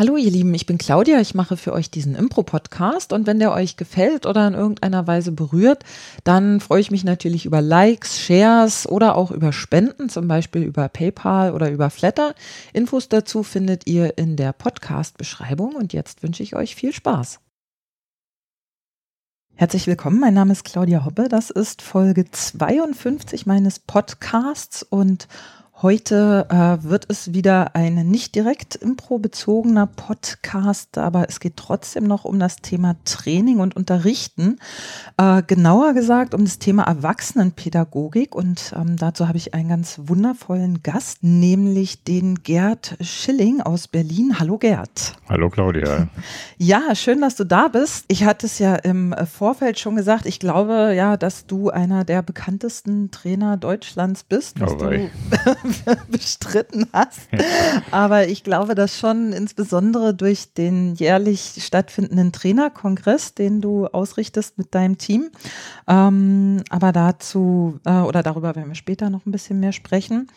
Hallo ihr Lieben, ich bin Claudia, ich mache für euch diesen Impro-Podcast. Und wenn der euch gefällt oder in irgendeiner Weise berührt, dann freue ich mich natürlich über Likes, Shares oder auch über Spenden, zum Beispiel über PayPal oder über Flatter. Infos dazu findet ihr in der Podcast-Beschreibung. Und jetzt wünsche ich euch viel Spaß. Herzlich willkommen, mein Name ist Claudia Hoppe, das ist Folge 52 meines Podcasts. Und Heute äh, wird es wieder ein nicht direkt impro-bezogener Podcast, aber es geht trotzdem noch um das Thema Training und Unterrichten. Äh, genauer gesagt um das Thema Erwachsenenpädagogik und ähm, dazu habe ich einen ganz wundervollen Gast, nämlich den Gerd Schilling aus Berlin. Hallo Gerd. Hallo Claudia. Ja, schön, dass du da bist. Ich hatte es ja im Vorfeld schon gesagt, ich glaube ja, dass du einer der bekanntesten Trainer Deutschlands bist. Oh, du bestritten hast. Aber ich glaube, dass schon insbesondere durch den jährlich stattfindenden Trainerkongress, den du ausrichtest mit deinem Team, ähm, aber dazu äh, oder darüber werden wir später noch ein bisschen mehr sprechen.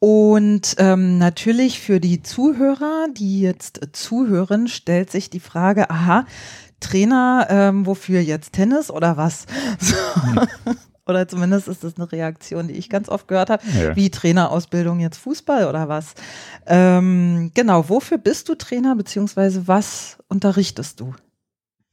Und ähm, natürlich für die Zuhörer, die jetzt zuhören, stellt sich die Frage, aha, Trainer, ähm, wofür jetzt Tennis oder was? So. Oder zumindest ist das eine Reaktion, die ich ganz oft gehört habe, ja. wie Trainerausbildung jetzt Fußball oder was. Ähm, genau, wofür bist du Trainer, beziehungsweise was unterrichtest du?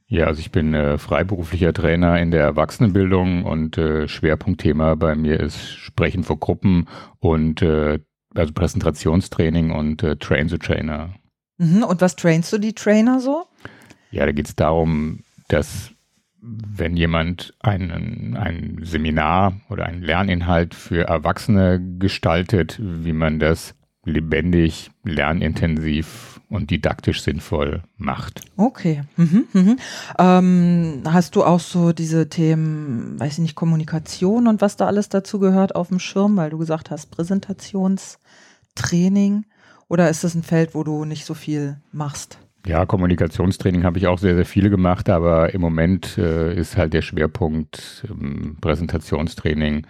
Ja, also ich bin äh, freiberuflicher Trainer in der Erwachsenenbildung und äh, Schwerpunktthema bei mir ist Sprechen vor Gruppen und äh, also Präsentationstraining und äh, Train the Trainer. Mhm, und was trainst du die Trainer so? Ja, da geht es darum, dass wenn jemand einen, ein Seminar oder einen Lerninhalt für Erwachsene gestaltet, wie man das lebendig, lernintensiv und didaktisch sinnvoll macht. Okay. Mhm, mhm. Ähm, hast du auch so diese Themen, weiß ich nicht, Kommunikation und was da alles dazu gehört auf dem Schirm, weil du gesagt hast, Präsentationstraining? Oder ist das ein Feld, wo du nicht so viel machst? Ja, Kommunikationstraining habe ich auch sehr, sehr viele gemacht, aber im Moment äh, ist halt der Schwerpunkt ähm, Präsentationstraining.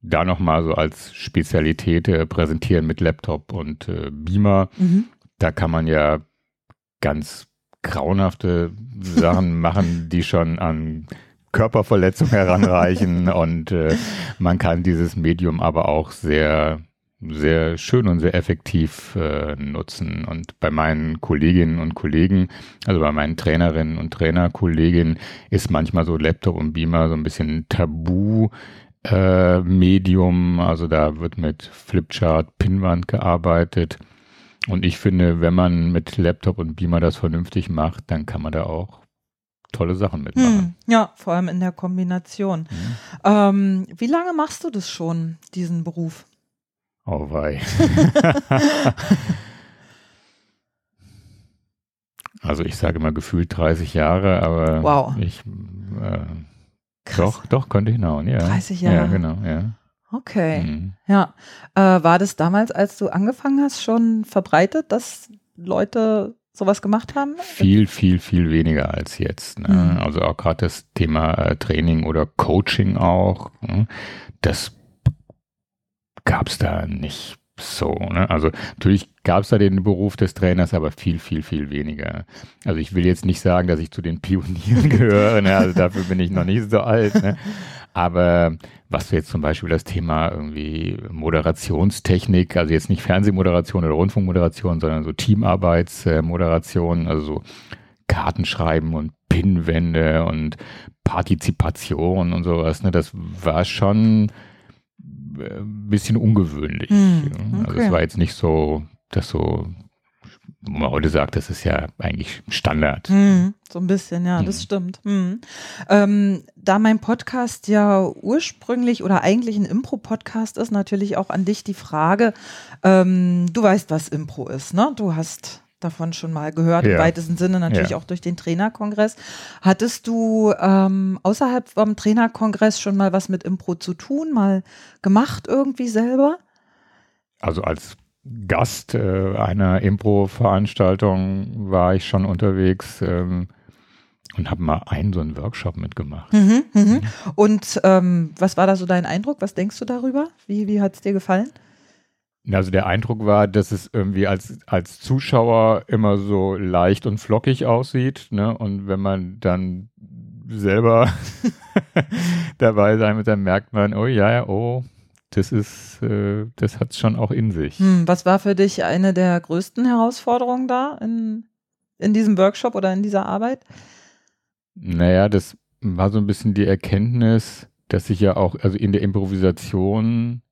Da nochmal so als Spezialität äh, präsentieren mit Laptop und äh, Beamer. Mhm. Da kann man ja ganz grauenhafte Sachen machen, die schon an Körperverletzung heranreichen und äh, man kann dieses Medium aber auch sehr sehr schön und sehr effektiv äh, nutzen. Und bei meinen Kolleginnen und Kollegen, also bei meinen Trainerinnen und Trainerkolleginnen, ist manchmal so Laptop und Beamer so ein bisschen Tabu. Äh, Medium, also da wird mit Flipchart, Pinwand gearbeitet. Und ich finde, wenn man mit Laptop und Beamer das vernünftig macht, dann kann man da auch tolle Sachen mitmachen. Hm, ja, vor allem in der Kombination. Mhm. Ähm, wie lange machst du das schon, diesen Beruf? Oh wei. also ich sage mal gefühlt 30 Jahre, aber wow. ich äh, doch, doch, könnte hinhauen, ja. 30 Jahre. Ja, genau, ja. Okay. Mhm. Ja. Äh, war das damals, als du angefangen hast, schon verbreitet, dass Leute sowas gemacht haben? Viel, viel, viel weniger als jetzt. Ne? Mhm. Also auch gerade das Thema äh, Training oder Coaching auch. Ne? Das gab es da nicht so. Ne? Also natürlich gab es da den Beruf des Trainers, aber viel, viel, viel weniger. Also ich will jetzt nicht sagen, dass ich zu den Pionieren gehöre, ne? also dafür bin ich noch nicht so alt. Ne? Aber was jetzt zum Beispiel das Thema irgendwie Moderationstechnik, also jetzt nicht Fernsehmoderation oder Rundfunkmoderation, sondern so Teamarbeitsmoderation, also so Kartenschreiben und Pinwände und Partizipation und sowas, ne? das war schon ein bisschen ungewöhnlich. Hm, okay. Also es war jetzt nicht so, dass so, wo man heute sagt, das ist ja eigentlich Standard. Hm, so ein bisschen, ja, hm. das stimmt. Hm. Ähm, da mein Podcast ja ursprünglich oder eigentlich ein Impro-Podcast ist, natürlich auch an dich die Frage, ähm, du weißt, was Impro ist, ne? Du hast davon schon mal gehört, ja. im weitesten Sinne natürlich ja. auch durch den Trainerkongress. Hattest du ähm, außerhalb vom Trainerkongress schon mal was mit Impro zu tun, mal gemacht irgendwie selber? Also als Gast äh, einer Impro-Veranstaltung war ich schon unterwegs ähm, und habe mal einen so einen Workshop mitgemacht. Mhm, mhm. Und ähm, was war da so dein Eindruck? Was denkst du darüber? Wie, wie hat es dir gefallen? Also der Eindruck war, dass es irgendwie als, als Zuschauer immer so leicht und flockig aussieht. Ne? Und wenn man dann selber dabei sein wird, dann merkt man, oh ja, ja, oh, das ist, äh, das hat es schon auch in sich. Hm, was war für dich eine der größten Herausforderungen da in, in diesem Workshop oder in dieser Arbeit? Naja, das war so ein bisschen die Erkenntnis, dass ich ja auch, also in der Improvisation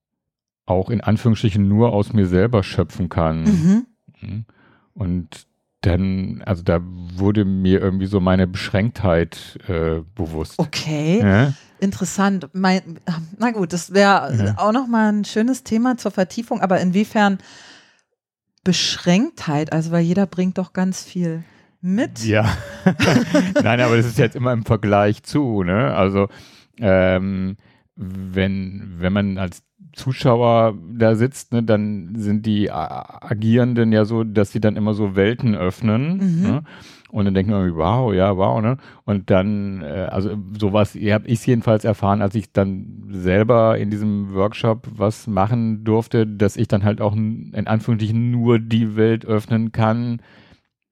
auch in Anführungsstrichen nur aus mir selber schöpfen kann. Mhm. mhm. Und dann, also da wurde mir irgendwie so meine Beschränktheit äh, bewusst. Okay, ja? interessant. Mein, na gut, das wäre ja. auch nochmal ein schönes Thema zur Vertiefung, aber inwiefern Beschränktheit, also weil jeder bringt doch ganz viel mit. Ja, nein, aber das ist jetzt immer im Vergleich zu, ne? Also ähm, wenn, wenn man als Zuschauer da sitzt, ne, dann sind die Agierenden ja so, dass sie dann immer so Welten öffnen. Mhm. Ne? Und dann denkt man, wow, ja, wow, ne? Und dann, äh, also sowas, habe ich jedenfalls erfahren, als ich dann selber in diesem Workshop was machen durfte, dass ich dann halt auch in Anführungsstrichen nur die Welt öffnen kann,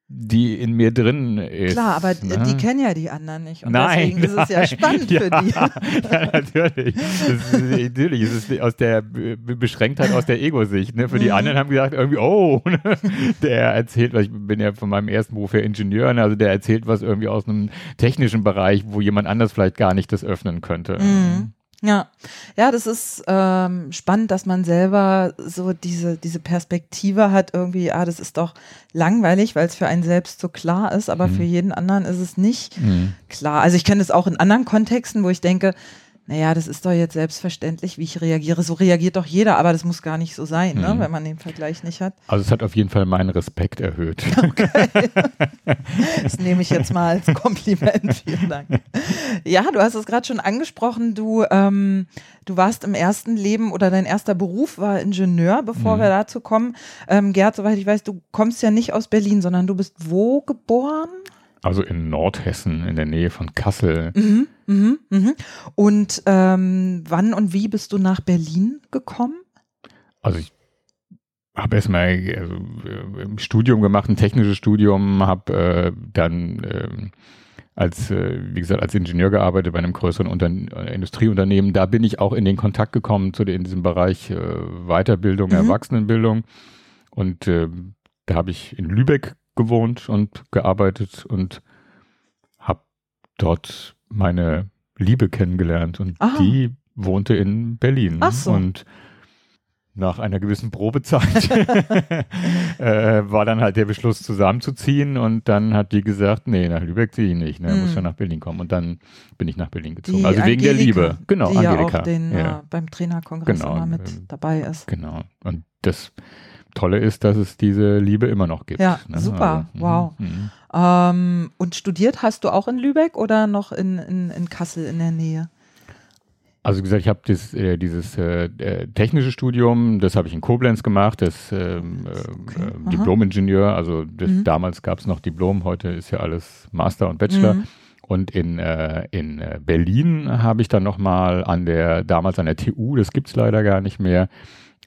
die in mir drin ist. Klar, aber ne? die kennen ja die anderen nicht. Und nein, deswegen ist es ja spannend ja, für die. ja, natürlich. Ist, natürlich. Es ist aus der Beschränktheit aus der Ego-Sicht. Ne? Für die mhm. anderen haben gesagt, irgendwie, oh, ne? der erzählt, weil ich bin ja von meinem ersten Beruf ja Ingenieur, ne? also der erzählt was irgendwie aus einem technischen Bereich, wo jemand anders vielleicht gar nicht das öffnen könnte. Mhm. Ja, ja, das ist ähm, spannend, dass man selber so diese, diese Perspektive hat, irgendwie, ah, das ist doch langweilig, weil es für einen selbst so klar ist, aber mhm. für jeden anderen ist es nicht mhm. klar. Also ich kenne es auch in anderen Kontexten, wo ich denke, naja, das ist doch jetzt selbstverständlich, wie ich reagiere. So reagiert doch jeder, aber das muss gar nicht so sein, ne, mhm. wenn man den Vergleich nicht hat. Also es hat auf jeden Fall meinen Respekt erhöht. Okay. Das nehme ich jetzt mal als Kompliment. Vielen Dank. Ja, du hast es gerade schon angesprochen, du, ähm, du warst im ersten Leben oder dein erster Beruf war Ingenieur, bevor mhm. wir dazu kommen. Ähm, Gerd, soweit ich weiß, du kommst ja nicht aus Berlin, sondern du bist wo geboren? Also in Nordhessen, in der Nähe von Kassel. Mhm, mhm, mhm. Und ähm, wann und wie bist du nach Berlin gekommen? Also ich habe erstmal also, äh, ein Studium gemacht, ein technisches Studium, habe äh, dann äh, als, äh, wie gesagt, als Ingenieur gearbeitet bei einem größeren Unter äh, Industrieunternehmen. Da bin ich auch in den Kontakt gekommen zu den, in diesem Bereich äh, Weiterbildung, mhm. Erwachsenenbildung. Und da habe ich in Lübeck gewohnt und gearbeitet und habe dort meine Liebe kennengelernt und Aha. die wohnte in Berlin. Ach so. Und nach einer gewissen Probezeit äh, war dann halt der Beschluss zusammenzuziehen und dann hat die gesagt, nee, nach Lübeck ziehe ich nicht, ne, hm. muss schon nach Berlin kommen und dann bin ich nach Berlin gezogen. Die also wegen Angelika, der Liebe. Genau, die Angelika. Ja auch den, ja. Äh, beim Trainerkongress genau, immer mit ähm, dabei ist. Genau. Und das Tolle ist, dass es diese Liebe immer noch gibt. Ja, ne? super, also, wow. Mhm. Ähm, und studiert hast du auch in Lübeck oder noch in, in, in Kassel in der Nähe? Also wie gesagt, ich habe das, äh, dieses äh, äh, technische Studium, das habe ich in Koblenz gemacht, das ähm, okay. äh, Diplom-Ingenieur, also das, mhm. damals gab es noch Diplom, heute ist ja alles Master und Bachelor. Mhm. Und in, äh, in äh, Berlin habe ich dann nochmal an der, damals an der TU, das gibt es leider gar nicht mehr,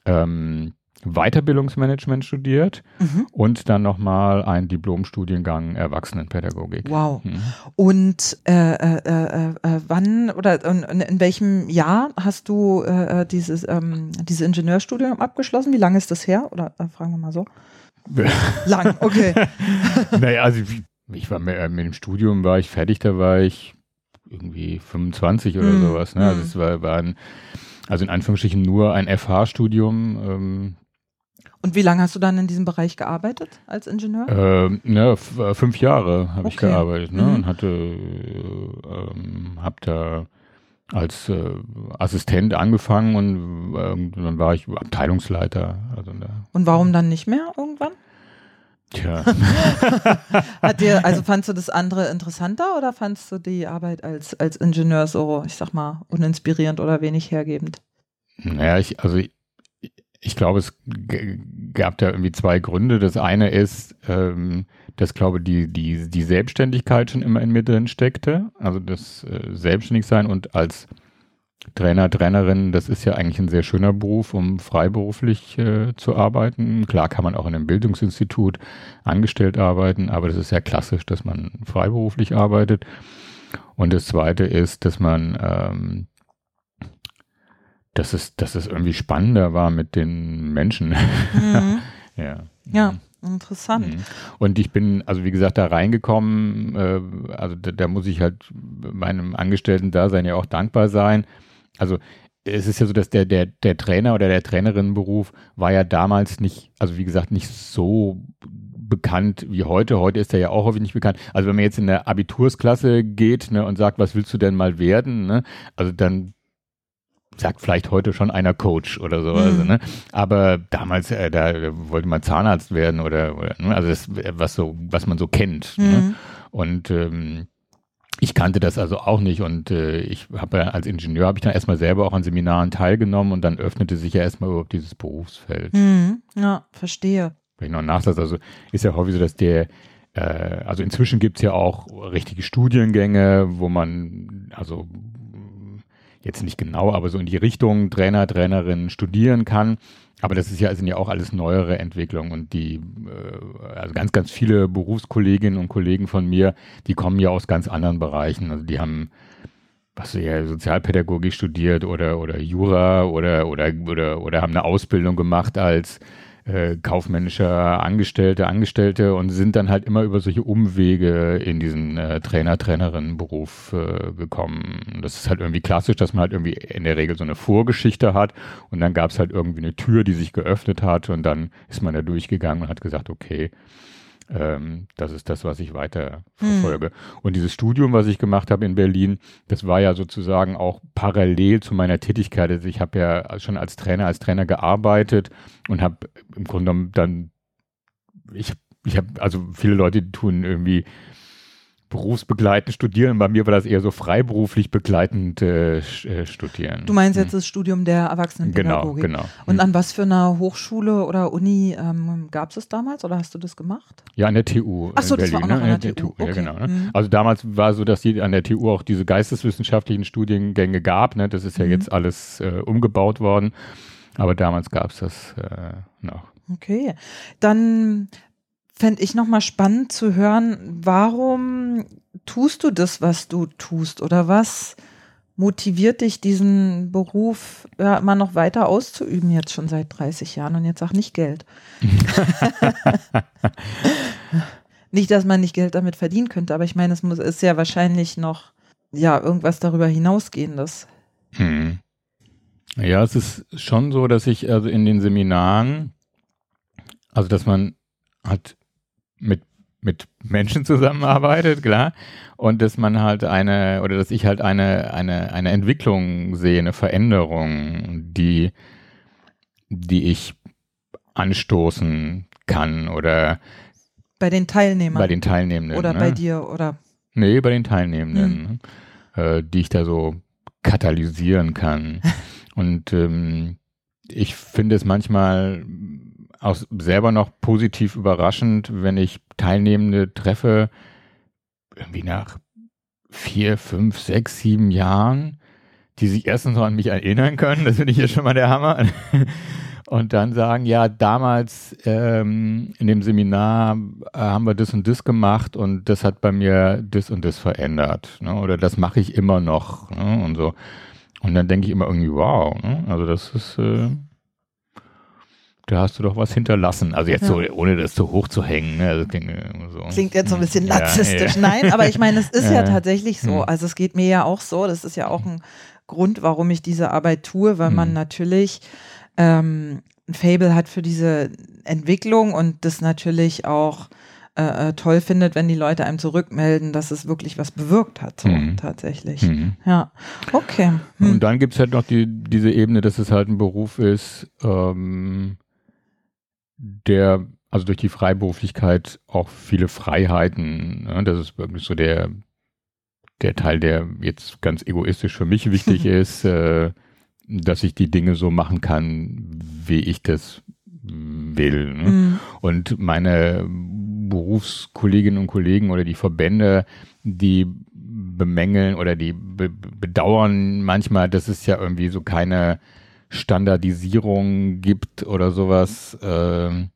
ähm, Weiterbildungsmanagement studiert mhm. und dann nochmal einen Diplomstudiengang Erwachsenenpädagogik. Wow. Mhm. Und äh, äh, äh, äh wann oder in, in, welchem Jahr hast du äh, äh, dieses ähm, diese Ingenieurstudium abgeschlossen? Wie lange ist das her? Oder fragen wir mal so. Lang, okay. naja, also ich, ich war mit, mit, dem Studium war ich fertig, da war ich irgendwie 25 oder mhm. sowas. Ne? Also mhm. es war, war ein, also in Anführungsstrichen nur ein FH-Studium. Ähm, und wie lange hast du dann in diesem Bereich gearbeitet als Ingenieur? Ähm, äh, fünf Jahre habe okay. ich gearbeitet ne? Mhm. und hatte, ähm, habe da als äh, Assistent angefangen und äh, dann war ich Abteilungsleiter. Also und warum dann nicht mehr irgendwann? Tja. Hat dir, also fandst du das andere interessanter oder fandst du die Arbeit als, als Ingenieur so, ich sag mal, uninspirierend oder wenig hergebend? Naja, ich, also ich, ich glaube, es gab da irgendwie zwei Gründe. Das eine ist, ähm, dass, glaube die, die, die Selbstständigkeit schon immer in mir drin steckte. Also das äh, Selbstständigsein und als Trainer, Trainerin, das ist ja eigentlich ein sehr schöner Beruf, um freiberuflich äh, zu arbeiten. Klar kann man auch in einem Bildungsinstitut angestellt arbeiten, aber das ist ja klassisch, dass man freiberuflich arbeitet. Und das Zweite ist, dass man, ähm, dass, es, dass es irgendwie spannender war mit den Menschen. Mhm. ja. Ja. Interessant. Mhm. Und ich bin, also wie gesagt, da reingekommen, äh, also da, da, muss ich halt meinem Angestellten-Dasein ja auch dankbar sein. Also es ist ja so, dass der, der, der Trainer oder der Trainerinnenberuf war ja damals nicht, also wie gesagt, nicht so bekannt wie heute. Heute ist er ja auch häufig nicht bekannt. Also wenn man jetzt in der Abitursklasse geht ne, und sagt, was willst du denn mal werden, ne, also dann sagt vielleicht heute schon einer Coach oder so. Mhm. Also, ne? Aber damals, äh, da wollte man Zahnarzt werden oder, oder ne? also das, was so, was man so kennt. Ne? Mhm. Ne? Und ähm, ich kannte das also auch nicht und äh, ich habe als Ingenieur habe ich dann erstmal selber auch an Seminaren teilgenommen und dann öffnete sich ja erstmal überhaupt dieses Berufsfeld. Mhm. Ja, verstehe. Wenn ich noch nachsatz, also ist ja häufig so, dass der äh, also inzwischen gibt es ja auch richtige Studiengänge, wo man also jetzt nicht genau, aber so in die Richtung Trainer, Trainerin studieren kann. Aber das ist ja, sind ja auch alles neuere Entwicklungen und die, äh, also ganz, ganz viele Berufskolleginnen und Kollegen von mir, die kommen ja aus ganz anderen Bereichen. Also die haben, was ja, Sozialpädagogik studiert oder, oder Jura oder, oder, oder, oder haben eine Ausbildung gemacht als äh, kaufmännischer Angestellte, Angestellte und sind dann halt immer über solche Umwege in diesen äh, Trainer, Trainerinnenberuf äh, gekommen. Das ist halt irgendwie klassisch, dass man halt irgendwie in der Regel so eine Vorgeschichte hat und dann gab es halt irgendwie eine Tür, die sich geöffnet hat und dann ist man da durchgegangen und hat gesagt, okay, ähm, das ist das, was ich weiter verfolge. Hm. Und dieses Studium, was ich gemacht habe in Berlin, das war ja sozusagen auch parallel zu meiner Tätigkeit. Also ich habe ja schon als Trainer, als Trainer gearbeitet und habe im Grunde genommen dann, ich, ich habe, also viele Leute tun irgendwie berufsbegleitend studieren. Bei mir war das eher so freiberuflich begleitend äh, äh studieren. Du meinst jetzt hm. das Studium der Erwachsenenpädagogik? Genau, genau. Und an was für einer Hochschule oder Uni ähm, gab es das damals oder hast du das gemacht? Ja, an der TU Ach so, in Berlin. Das war auch noch ne? an der, TU. Okay. Ja, genau. Ne? Mhm. Also damals war so, dass die an der TU auch diese geisteswissenschaftlichen Studiengänge gab. Ne? Das ist ja mhm. jetzt alles äh, umgebaut worden. Aber damals gab es das äh, noch. Okay. Dann fände ich nochmal spannend zu hören, warum tust du das, was du tust oder was motiviert dich, diesen Beruf ja, immer noch weiter auszuüben, jetzt schon seit 30 Jahren und jetzt auch nicht Geld. nicht, dass man nicht Geld damit verdienen könnte, aber ich meine, es muss, ist ja wahrscheinlich noch ja, irgendwas darüber hinausgehendes. Hm. Ja, es ist schon so, dass ich also in den Seminaren, also dass man hat mit mit Menschen zusammenarbeitet, klar, und dass man halt eine oder dass ich halt eine eine eine Entwicklung sehe, eine Veränderung, die die ich anstoßen kann oder bei den Teilnehmern bei den Teilnehmenden oder ne? bei dir oder nee bei den Teilnehmenden, hm. äh, die ich da so katalysieren kann und ähm, ich finde es manchmal auch selber noch positiv überraschend, wenn ich Teilnehmende treffe, irgendwie nach vier, fünf, sechs, sieben Jahren, die sich erstens noch an mich erinnern können, das finde ich ja schon mal der Hammer. Und dann sagen, ja, damals ähm, in dem Seminar äh, haben wir das und das gemacht und das hat bei mir das und das verändert. Ne? Oder das mache ich immer noch ne? und so. Und dann denke ich immer irgendwie, wow, ne? also das ist äh, da hast du doch was hinterlassen. Also jetzt ja. so, ohne das zu hoch zu hängen. Ne? Also klingt, so. klingt, jetzt so ein bisschen narzisstisch. Ja, ja. Nein, aber ich meine, es ist ja tatsächlich so. Hm. Also es geht mir ja auch so. Das ist ja auch ein Grund, warum ich diese Arbeit tue, weil man hm. natürlich ähm, ein Fable hat für diese Entwicklung und das natürlich auch äh, äh, toll findet, wenn die Leute einem zurückmelden, dass es wirklich was bewirkt hat, so mhm. tatsächlich. Mhm. Ja, okay. Hm. Und dann gibt es halt noch die, diese Ebene, dass es halt ein Beruf ist, ähm, der, also durch die Freiberuflichkeit auch viele Freiheiten, ne? das ist wirklich so der, der Teil, der jetzt ganz egoistisch für mich wichtig ist, äh, dass ich die Dinge so machen kann, wie ich das will. Ne? Mhm. Und meine Berufskolleginnen und Kollegen oder die Verbände, die bemängeln oder die be bedauern manchmal, dass es ja irgendwie so keine Standardisierung gibt oder sowas. Ähm,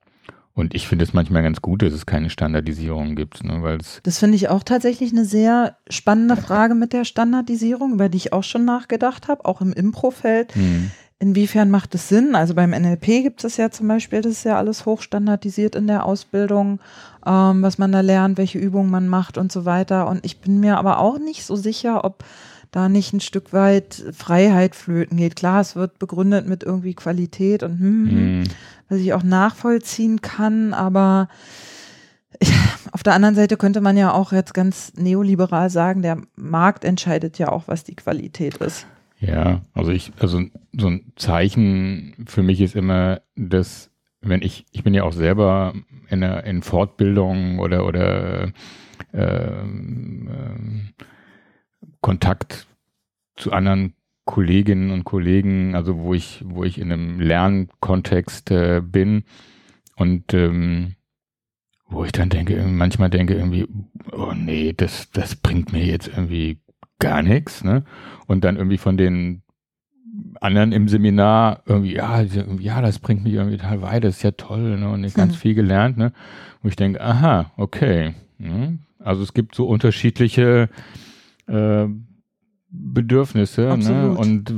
und ich finde es manchmal ganz gut, dass es keine Standardisierung gibt, ne, weil Das finde ich auch tatsächlich eine sehr spannende Frage mit der Standardisierung, über die ich auch schon nachgedacht habe, auch im Improfeld. Hm. Inwiefern macht es Sinn? Also beim NLP gibt es ja zum Beispiel, das ist ja alles hochstandardisiert in der Ausbildung, ähm, was man da lernt, welche Übungen man macht und so weiter. Und ich bin mir aber auch nicht so sicher, ob da nicht ein Stück weit Freiheit flöten geht. Klar, es wird begründet mit irgendwie Qualität und hm, hm. was ich auch nachvollziehen kann, aber auf der anderen Seite könnte man ja auch jetzt ganz neoliberal sagen, der Markt entscheidet ja auch, was die Qualität ist. Ja, also ich, also so ein Zeichen für mich ist immer, dass wenn ich, ich bin ja auch selber in, einer, in Fortbildung oder oder äh, äh, Kontakt zu anderen Kolleginnen und Kollegen, also wo ich, wo ich in einem Lernkontext äh, bin und ähm, wo ich dann denke, manchmal denke irgendwie, oh nee, das, das bringt mir jetzt irgendwie gar nichts, ne? Und dann irgendwie von den anderen im Seminar irgendwie, ja, ja, das bringt mich irgendwie total weiter, das ist ja toll, ne? Und ich ganz hm. viel gelernt, ne? Wo ich denke, aha, okay. Ne? Also es gibt so unterschiedliche äh, Bedürfnisse. Ne? Und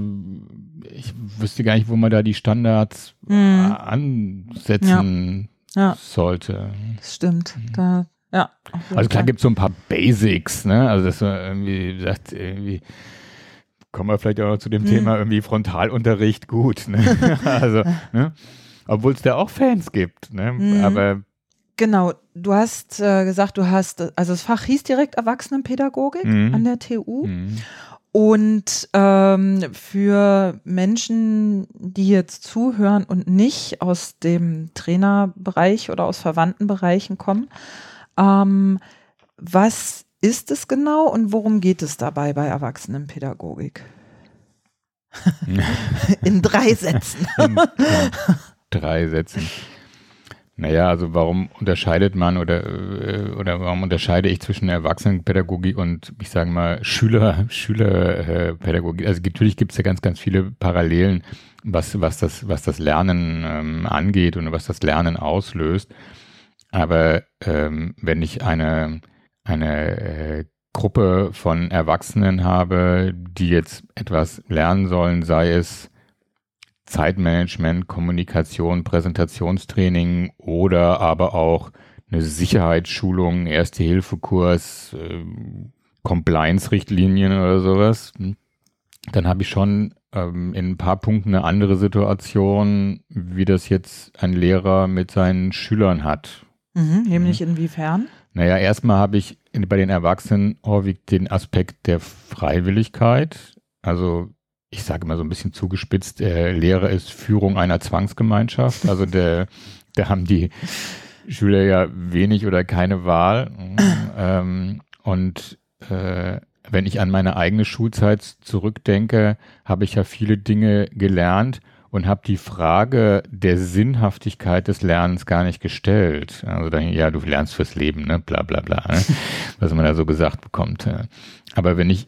ich wüsste gar nicht, wo man da die Standards mhm. ansetzen ja. Ja. sollte. Das stimmt. Mhm. Da, ja, also klar gibt es so ein paar Basics, ne? Also dass man irgendwie sagt, irgendwie kommen wir vielleicht auch noch zu dem mhm. Thema irgendwie Frontalunterricht gut. Ne? also, ne? Obwohl es da auch Fans gibt, ne? Mhm. Aber Genau, du hast äh, gesagt, du hast, also das Fach hieß direkt Erwachsenenpädagogik mhm. an der TU. Mhm. Und ähm, für Menschen, die jetzt zuhören und nicht aus dem Trainerbereich oder aus verwandten Bereichen kommen, ähm, was ist es genau und worum geht es dabei bei Erwachsenenpädagogik? in drei Sätzen. in, in drei Sätzen. Naja, also warum unterscheidet man oder, äh, oder warum unterscheide ich zwischen Erwachsenenpädagogik und, ich sage mal, Schüler, Schülerpädagogik? Also natürlich gibt es ja ganz, ganz viele Parallelen, was, was, das, was das Lernen ähm, angeht und was das Lernen auslöst. Aber ähm, wenn ich eine, eine äh, Gruppe von Erwachsenen habe, die jetzt etwas lernen sollen, sei es Zeitmanagement, Kommunikation, Präsentationstraining oder aber auch eine Sicherheitsschulung, Erste-Hilfe-Kurs, äh, Compliance-Richtlinien oder sowas, dann habe ich schon ähm, in ein paar Punkten eine andere Situation, wie das jetzt ein Lehrer mit seinen Schülern hat. Mhm, nämlich mhm. inwiefern? Naja, erstmal habe ich bei den Erwachsenen häufig den Aspekt der Freiwilligkeit. Also ich sage immer so ein bisschen zugespitzt, äh, Lehre ist Führung einer Zwangsgemeinschaft. Also der, da haben die Schüler ja wenig oder keine Wahl. ähm, und äh, wenn ich an meine eigene Schulzeit zurückdenke, habe ich ja viele Dinge gelernt und habe die Frage der Sinnhaftigkeit des Lernens gar nicht gestellt. Also dann, ja, du lernst fürs Leben, ne, bla bla bla, ne? was man da so gesagt bekommt. Aber wenn ich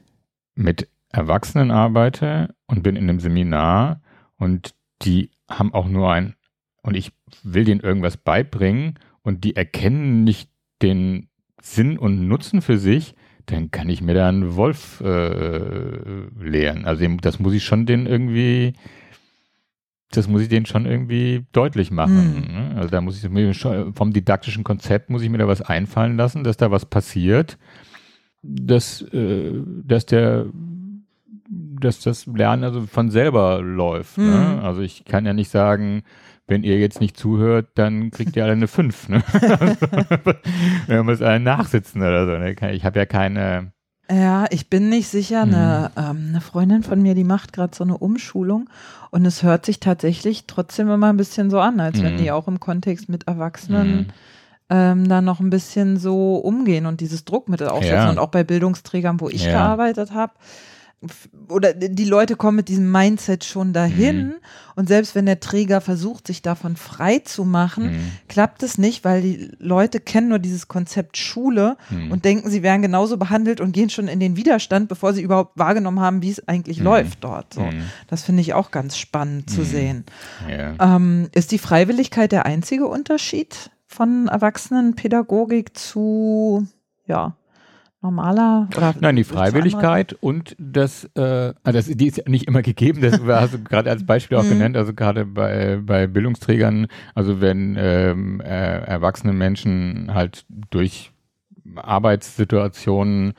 mit Erwachsenen arbeite und bin in einem Seminar und die haben auch nur ein, und ich will denen irgendwas beibringen und die erkennen nicht den Sinn und Nutzen für sich, dann kann ich mir da einen Wolf äh, lehren. Also das muss ich schon den irgendwie, das muss ich denen schon irgendwie deutlich machen. Hm. Also da muss ich schon, vom didaktischen Konzept muss ich mir da was einfallen lassen, dass da was passiert, dass, äh, dass der dass das Lernen also von selber läuft. Mhm. Ne? Also ich kann ja nicht sagen, wenn ihr jetzt nicht zuhört, dann kriegt ihr alle eine 5. Ne? Wir müssen alle nachsitzen oder so. Ne? Ich habe ja keine. Ja, ich bin nicht sicher. Eine, mhm. ähm, eine Freundin von mir, die macht gerade so eine Umschulung und es hört sich tatsächlich trotzdem immer ein bisschen so an, als mhm. wenn die auch im Kontext mit Erwachsenen mhm. ähm, da noch ein bisschen so umgehen und dieses Druckmittel aufsetzen. Ja. Und auch bei Bildungsträgern, wo ich ja. gearbeitet habe, oder die Leute kommen mit diesem Mindset schon dahin Mhm. und selbst wenn der Träger versucht, sich davon frei zu machen, Mhm. klappt es nicht, weil die Leute kennen nur dieses Konzept Schule Mhm. und denken, sie wären genauso behandelt und gehen schon in den Widerstand, bevor sie überhaupt wahrgenommen haben, wie es eigentlich Mhm. läuft dort. So. Mhm. Das finde ich auch ganz spannend zu Mhm. sehen. Ja. Ähm, ist die Freiwilligkeit der einzige Unterschied von Erwachsenenpädagogik zu, ja, normaler oder Nein, die? Freiwilligkeit und das, äh, ah, das, die ist ja nicht immer gegeben, das hast du gerade als Beispiel auch Mhm. genannt, also gerade bei, bei Bildungsträgern, also wenn ähm, äh, erwachsene Menschen halt durch Arbeitssituationen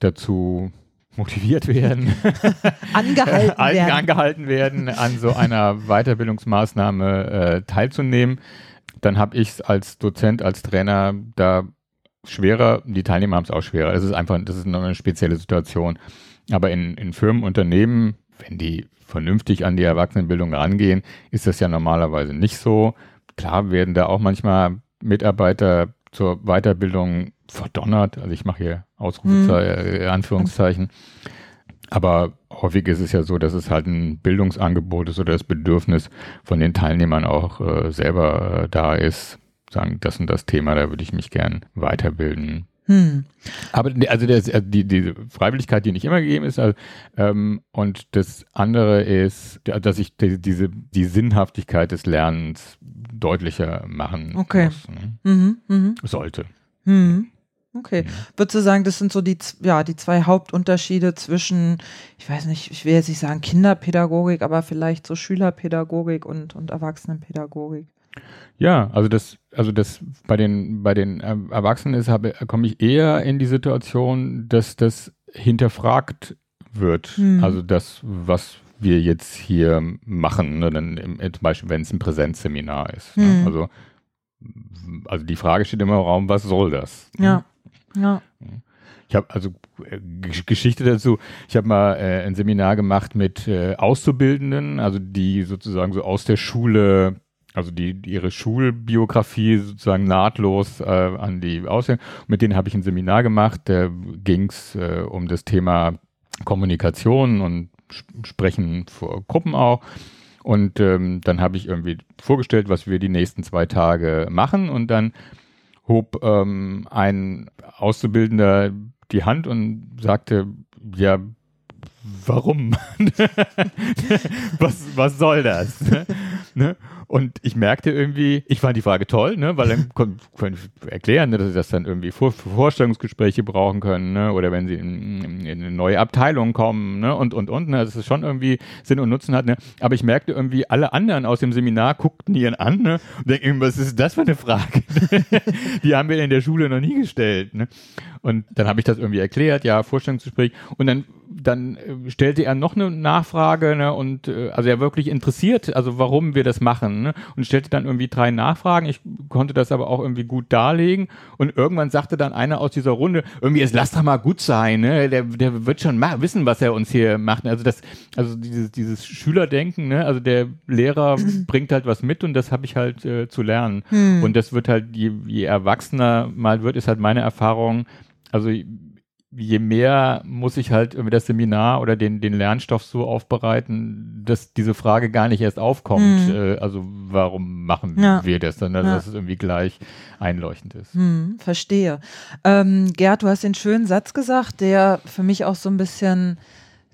dazu motiviert werden, angehalten an- werden. angehalten werden, an so einer Weiterbildungsmaßnahme äh, teilzunehmen, dann habe ich es als Dozent, als Trainer da schwerer, die Teilnehmer haben es auch schwerer. Das ist einfach, das ist noch eine spezielle Situation. Aber in, in Firmen, Unternehmen, wenn die vernünftig an die Erwachsenenbildung rangehen, ist das ja normalerweise nicht so. Klar werden da auch manchmal Mitarbeiter zur Weiterbildung verdonnert. Also ich mache hier Ausrufezeichen, äh, Anführungszeichen. Aber häufig ist es ja so, dass es halt ein Bildungsangebot ist oder das Bedürfnis von den Teilnehmern auch äh, selber äh, da ist, sagen, das und das Thema, da würde ich mich gern weiterbilden. Hm. Aber die- also das, äh, die, die Freiwilligkeit, die nicht immer gegeben ist, also, ähm, und das andere ist, da- dass ich die, diese die Sinnhaftigkeit des Lernens deutlicher machen Okay. muss, ne? Mhm, mhm, sollte. mhm. Okay. Mhm. Würdest du sagen, das sind so die, ja, die zwei Hauptunterschiede zwischen, ich weiß nicht, ich will jetzt nicht sagen Kinderpädagogik, aber vielleicht so Schülerpädagogik und, und Erwachsenenpädagogik. Ja, also das, also das bei den bei den ähm, Erwachsenen ist, komme ich eher in die Situation, dass das hinterfragt wird. Hm. Also das, was wir jetzt hier machen, ne, dann im, zum Beispiel, wenn es ein Präsenzseminar ist. Ne? Hm. Also, also die Frage steht immer im Raum, was soll das? ne? Ja. Ja. Ich habe also äh, Gesch- Geschichte dazu. Ich habe mal äh, ein Seminar gemacht mit äh, Auszubildenden, also die sozusagen so aus der Schule, also die, ihre Schulbiografie sozusagen nahtlos äh, an die Ausbildung. Mit denen habe ich ein Seminar gemacht. Da ging es äh, um das Thema Kommunikation und Sp- Sprechen vor Gruppen auch. Und ähm, dann habe ich irgendwie vorgestellt, was wir die nächsten zwei Tage machen. Und dann hob ähm, ein Auszubildender die Hand und sagte, ja, warum? was, was soll das? ne? Und ich merkte irgendwie, ich fand die Frage toll, ne? weil dann konnte ich erklären, ne, dass sie das dann irgendwie vor, Vorstellungsgespräche brauchen können ne? oder wenn sie in, in, in eine neue Abteilung kommen ne? und, und, und. Ne? Dass es schon irgendwie Sinn und Nutzen hat. Ne? Aber ich merkte irgendwie, alle anderen aus dem Seminar guckten ihren an ne? und denken, was ist das für eine Frage? die haben wir in der Schule noch nie gestellt. Ne? Und dann habe ich das irgendwie erklärt, ja, Vorstellungsgespräch. Und dann, dann äh, stellte er noch eine Nachfrage, ne, und äh, also er wirklich interessiert, also warum wir das machen, ne, und stellte dann irgendwie drei Nachfragen. Ich konnte das aber auch irgendwie gut darlegen. Und irgendwann sagte dann einer aus dieser Runde, irgendwie, jetzt lass doch mal gut sein, ne, der, der wird schon ma- wissen, was er uns hier macht. Also das, also dieses, dieses Schülerdenken, ne, also der Lehrer bringt halt was mit und das habe ich halt äh, zu lernen. Hm. Und das wird halt, je, je erwachsener mal wird, ist halt meine Erfahrung, also je mehr muss ich halt irgendwie das Seminar oder den, den Lernstoff so aufbereiten, dass diese Frage gar nicht erst aufkommt. Mhm. Äh, also warum machen Ja. wir das? Dann, also Ja. dass es irgendwie gleich einleuchtend ist. Hm, verstehe. Ähm, Gerd, du hast den schönen Satz gesagt, der für mich auch so ein bisschen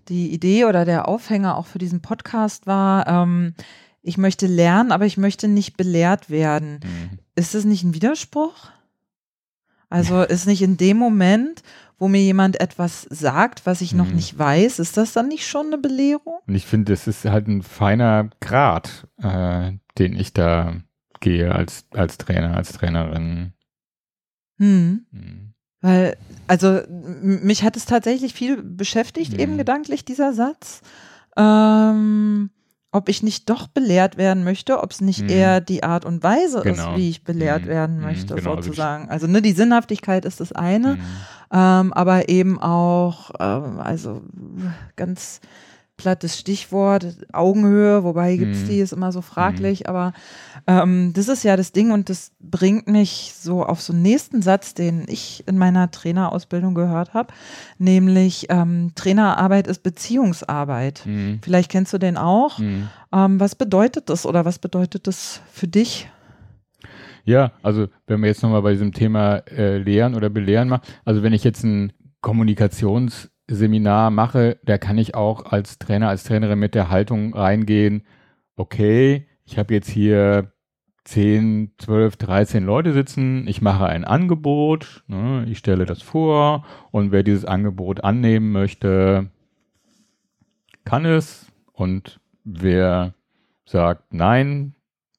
die Idee oder der Aufhänger auch für diesen Podcast war. Ähm, ich möchte lernen, aber ich möchte nicht belehrt werden. Mhm. Ist das nicht ein Widerspruch? Also ist nicht in dem Moment, wo mir jemand etwas sagt, was ich noch Mhm. nicht weiß, ist das dann nicht schon eine Belehrung? Und ich finde, das ist halt ein feiner Grad, äh, den ich da gehe als, als Trainer, als Trainerin. Hm. Mhm. Weil, also mich hat es tatsächlich viel beschäftigt, Mhm. eben gedanklich, dieser Satz. Ähm, ob ich nicht doch belehrt werden möchte, ob es nicht Mhm. eher die Art und Weise Genau. ist, wie ich belehrt Mhm. werden Mhm, möchte, genau. Also sozusagen. Also ne, die Sinnhaftigkeit ist das eine, Mhm. ähm, aber eben auch, ähm, also ganz plattes Stichwort, Augenhöhe, wobei gibt es die, ist immer so fraglich, mhm. aber ähm, das ist ja das Ding und das bringt mich so auf so einen nächsten Satz, den ich in meiner Trainerausbildung gehört habe, nämlich ähm, Trainerarbeit ist Beziehungsarbeit. Mhm. Vielleicht kennst du den auch. Mhm. Ähm, was bedeutet das oder was bedeutet das für dich? Ja, also wenn wir jetzt nochmal bei diesem Thema äh, Lehren oder Belehren machen, also wenn ich jetzt ein Kommunikations- Seminar mache, da kann ich auch als Trainer, als Trainerin mit der Haltung reingehen, okay, ich habe jetzt hier 10, 12, 13 Leute sitzen, ich mache ein Angebot, ne, ich stelle das vor und wer dieses Angebot annehmen möchte, kann es und wer sagt nein,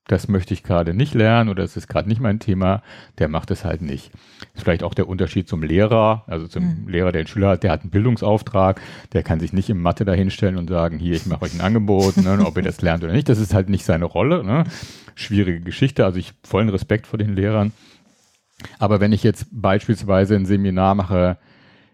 das möchte ich gerade nicht lernen oder es ist gerade nicht mein Thema, der macht es halt nicht. Das ist vielleicht auch der Unterschied zum Lehrer, also zum mhm. Lehrer, der einen Schüler hat, der hat einen Bildungsauftrag, der kann sich nicht im Mathe dahinstellen und sagen, hier, ich mache euch ein Angebot, ne, ob ihr das lernt oder nicht. Das ist halt nicht seine Rolle. Ne? Schwierige Geschichte, also ich vollen Respekt vor den Lehrern. Aber wenn ich jetzt beispielsweise ein Seminar mache,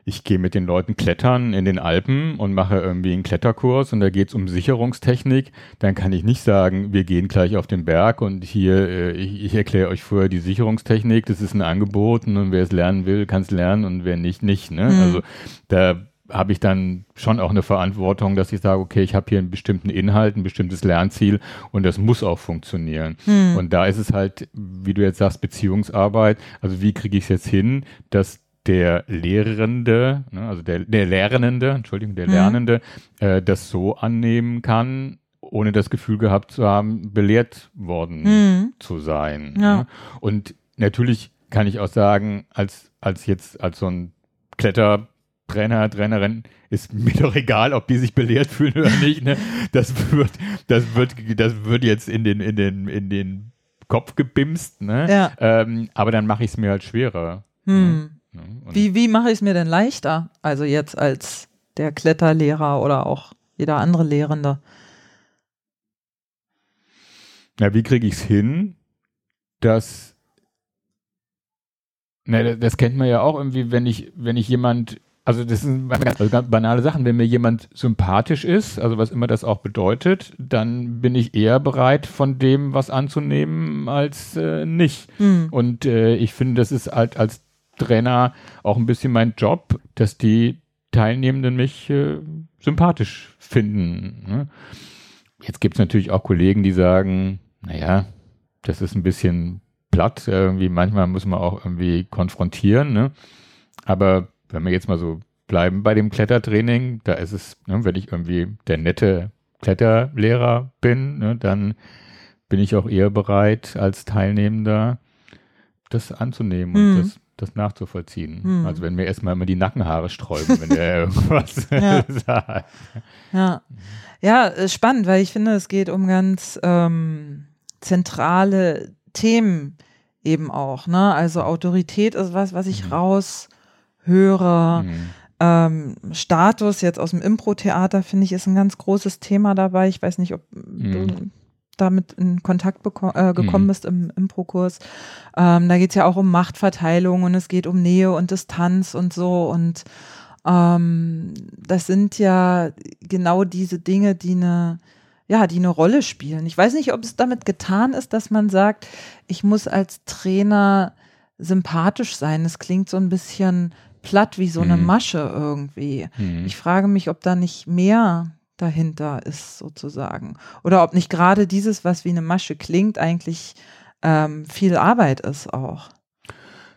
ich gehe mit den Leuten klettern in den Alpen und mache irgendwie einen Kletterkurs und da geht es um Sicherungstechnik, dann kann ich nicht sagen, wir gehen gleich auf den Berg und hier, äh, ich, ich erkläre euch vorher die Sicherungstechnik, das ist ein Angebot und wer es lernen will, kann es lernen und wer nicht, nicht. Ne? Mhm. Also da habe ich dann schon auch eine Verantwortung, dass ich sage, okay, ich habe hier einen bestimmten Inhalt, ein bestimmtes Lernziel und das muss auch funktionieren. Hm. Und da ist es halt, wie du jetzt sagst, Beziehungsarbeit. Also wie kriege ich es jetzt hin, dass der Lehrende, ne, also der, der Lernende, Entschuldigung, der mhm. Lernende, äh, das so annehmen kann, ohne das Gefühl gehabt zu haben, belehrt worden mhm. zu sein. Ja. Ne? Und natürlich kann ich auch sagen, als, als jetzt, als so ein Klettertrainer, Trainerin, ist mir doch egal, ob die sich belehrt fühlen oder nicht. Ne? Das wird, das wird, das wird jetzt in den, in den, in den Kopf gebimst. Ne? Ja. Ähm, aber dann mache ich es mir halt schwerer. Hm. Ne? Wie, wie mache ich es mir denn leichter? Also jetzt als der Kletterlehrer oder auch jeder andere Lehrende. Na, wie kriege ich es hin, dass na, das kennt man ja auch irgendwie, wenn ich, wenn ich jemand, also das sind ganz, also ganz banale Sachen, wenn mir jemand sympathisch ist, also was immer das auch bedeutet, dann bin ich eher bereit, von dem was anzunehmen, als äh, nicht. Hm. Und äh, ich finde, das ist halt als Trainer auch ein bisschen mein Job, dass die Teilnehmenden mich äh, sympathisch finden. Ne? Jetzt gibt es natürlich auch Kollegen, die sagen, naja, das ist ein bisschen platt, irgendwie manchmal muss man auch irgendwie konfrontieren. Ne? Aber wenn wir jetzt mal so bleiben bei dem Klettertraining, da ist es, ne, wenn ich irgendwie der nette Kletterlehrer bin, ne, dann bin ich auch eher bereit als Teilnehmender, das anzunehmen und mhm. das das nachzuvollziehen. Hm. Also wenn mir erstmal immer die Nackenhaare sträuben, wenn der irgendwas ja. sagt. Ja. ja, spannend, weil ich finde, es geht um ganz ähm, zentrale Themen eben auch. Ne? Also Autorität ist was, was ich mhm. raushöre. Mhm. Ähm, Status jetzt aus dem Impro-Theater, finde ich, ist ein ganz großes Thema dabei. Ich weiß nicht, ob mhm. du damit in Kontakt äh, gekommen mhm. bist im, im Pro-Kurs. Ähm, da geht es ja auch um Machtverteilung und es geht um Nähe und Distanz und so. Und ähm, das sind ja genau diese Dinge, die eine, ja, die eine Rolle spielen. Ich weiß nicht, ob es damit getan ist, dass man sagt, ich muss als Trainer sympathisch sein. Es klingt so ein bisschen platt wie so eine mhm. Masche irgendwie. Mhm. Ich frage mich, ob da nicht mehr dahinter ist, sozusagen. Oder ob nicht gerade dieses, was wie eine Masche klingt, eigentlich ähm, viel Arbeit ist auch.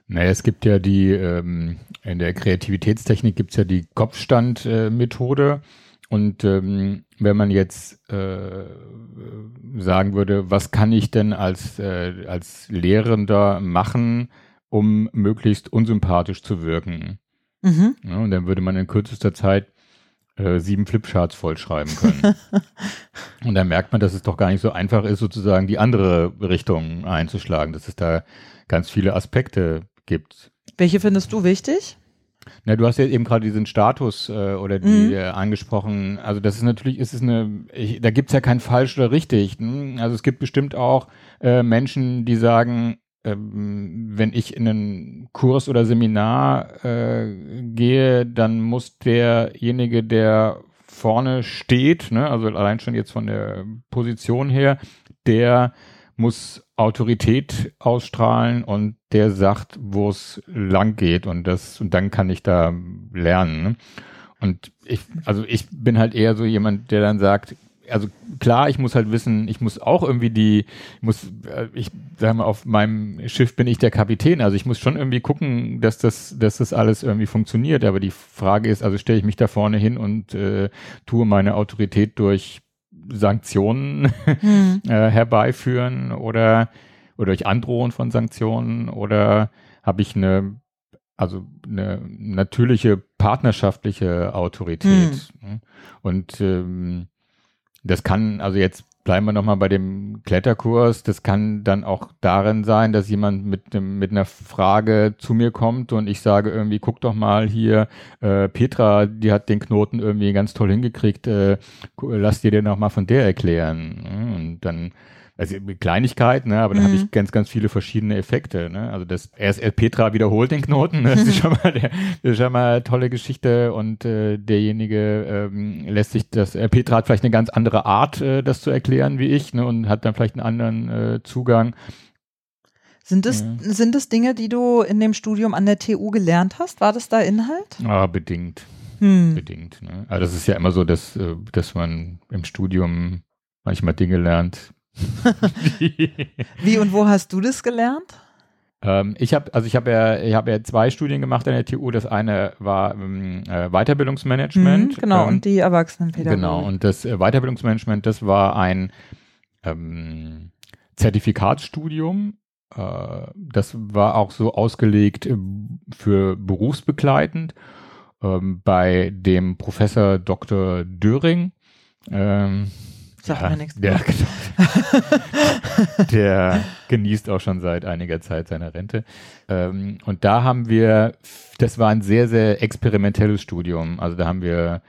Naja, es gibt ja die, ähm, in der Kreativitätstechnik gibt es ja die Kopfstand-Methode. und ähm, wenn man jetzt äh, sagen würde, was kann ich denn als, äh, als Lehrender machen, um möglichst unsympathisch zu wirken? Mhm. Ja, und dann würde man in kürzester Zeit äh, sieben Flipcharts vollschreiben können. und dann merkt man, dass es doch gar nicht so einfach ist, sozusagen die andere Richtung einzuschlagen, dass es da ganz viele Aspekte gibt. Welche findest du wichtig? Na, du hast ja eben gerade diesen Status äh, oder die mhm. äh, angesprochen. Also das ist natürlich, ist es eine, ich, da gibt es ja kein falsch oder richtig. Hm? Also es gibt bestimmt auch äh, Menschen, die sagen, wenn ich in einen Kurs oder Seminar äh, gehe, dann muss derjenige, der vorne steht, ne, also allein schon jetzt von der Position her, der muss Autorität ausstrahlen und der sagt, wo es lang geht und das und dann kann ich da lernen. Ne? Und ich, also ich bin halt eher so jemand, der dann sagt, also klar, ich muss halt wissen, ich muss auch irgendwie die, ich muss, äh, ich sag mal, auf meinem Schiff bin ich der Kapitän, also ich muss schon irgendwie gucken, dass das, dass das alles irgendwie funktioniert. Aber die Frage ist, also stelle ich mich da vorne hin und äh, tue meine Autorität durch Sanktionen hm. äh, herbeiführen oder, oder durch Androhen von Sanktionen oder habe ich eine also eine natürliche partnerschaftliche Autorität. Hm. Und ähm, das kann, also jetzt bleiben wir nochmal bei dem Kletterkurs. Das kann dann auch darin sein, dass jemand mit, mit einer Frage zu mir kommt und ich sage irgendwie, guck doch mal hier, äh, Petra, die hat den Knoten irgendwie ganz toll hingekriegt, äh, lass dir den nochmal von der erklären. Und dann also Kleinigkeit, ne, aber dann mhm. habe ich ganz, ganz viele verschiedene Effekte. Ne? Also das erst Petra wiederholt den Knoten, ne? das ist schon mal, der, das ist schon mal eine tolle Geschichte und äh, derjenige ähm, lässt sich das, äh, Petra hat vielleicht eine ganz andere Art, äh, das zu erklären wie ich, ne, und hat dann vielleicht einen anderen äh, Zugang. Sind es, ja. sind es Dinge, die du in dem Studium an der TU gelernt hast? War das da Inhalt? Ah, bedingt. Hm. Bedingt. Ne? Also das ist ja immer so, dass, äh, dass man im Studium manchmal Dinge lernt, Wie und wo hast du das gelernt? Ähm, ich habe also ich habe ja ich habe ja zwei Studien gemacht an der TU. Das eine war ähm, äh, Weiterbildungsmanagement. Mhm, genau ähm, und die Erwachsenenpädagogik. Genau und das äh, Weiterbildungsmanagement, das war ein ähm, Zertifikatsstudium. Äh, das war auch so ausgelegt äh, für berufsbegleitend ähm, bei dem Professor Dr. Döring. Ähm, Sagt ja, mir nichts. Der, der, genießt auch schon seit einiger Zeit seine Rente. Ähm, und da haben wir, das war ein sehr, sehr experimentelles Studium. Also da haben wir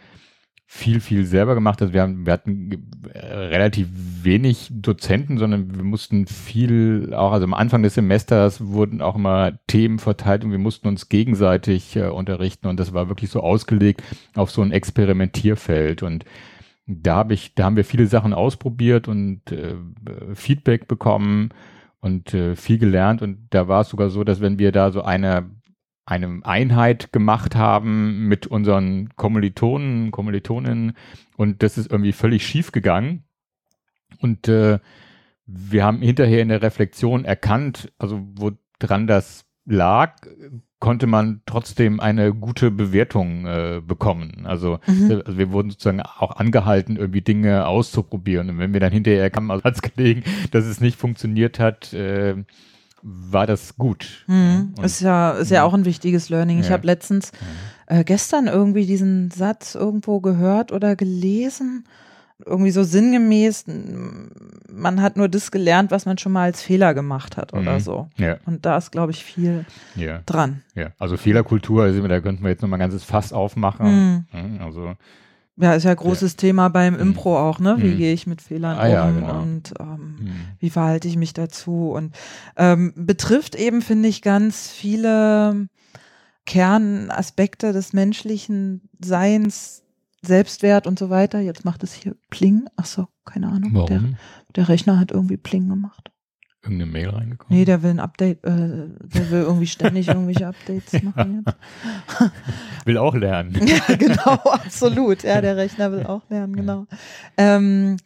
viel, viel selber gemacht. Also wir, haben, wir hatten relativ wenig Dozenten, sondern wir mussten viel, auch also am Anfang des Semesters wurden auch immer Themen verteilt und wir mussten uns gegenseitig äh, unterrichten und das war wirklich so ausgelegt auf so ein Experimentierfeld und da habe ich, da haben wir viele Sachen ausprobiert und äh, Feedback bekommen und äh, viel gelernt. Und da war es sogar so, dass wenn wir da so eine, eine Einheit gemacht haben mit unseren Kommilitonen, Kommilitoninnen und das ist irgendwie völlig schief gegangen. Und äh, wir haben hinterher in der Reflexion erkannt, also woran das lag, konnte man trotzdem eine gute Bewertung äh, bekommen. Also, mhm. Äh, also, wir wurden sozusagen auch angehalten, irgendwie Dinge auszuprobieren. Und wenn wir dann hinterher kamen, als Satz gelegen, dass es nicht funktioniert hat, äh, war das gut. Mhm. ist ja, ist ja auch ein wichtiges Learning. Ich habe letztens äh, gestern irgendwie diesen Satz irgendwo gehört oder gelesen irgendwie so sinngemäß, man hat nur das gelernt, was man schon mal als Fehler gemacht hat oder mhm. so. Ja. Und da ist, glaube ich, viel ja. dran. Ja, also Fehlerkultur, also da könnten wir jetzt nochmal ein ganzes Fass aufmachen. Mhm. Also ja, ist ja ein großes ja. Thema beim mhm. Impro auch, ne? Wie mhm. gehe ich mit Fehlern ah, um ja, genau. und ähm, mhm. wie verhalte ich mich dazu? Und ähm, betrifft eben, finde ich, ganz viele Kernaspekte des menschlichen Seins, Selbstwert und so weiter. Jetzt macht es hier Pling. Ach so, keine Ahnung. Warum? Der, der Rechner hat irgendwie Pling gemacht. Irgendeine Mail reingekommen? Nee, der will ein Update, äh, der will irgendwie ständig irgendwelche Updates machen jetzt. will auch lernen. ja, genau, absolut. Ja, der Rechner will auch lernen, genau. Ähm,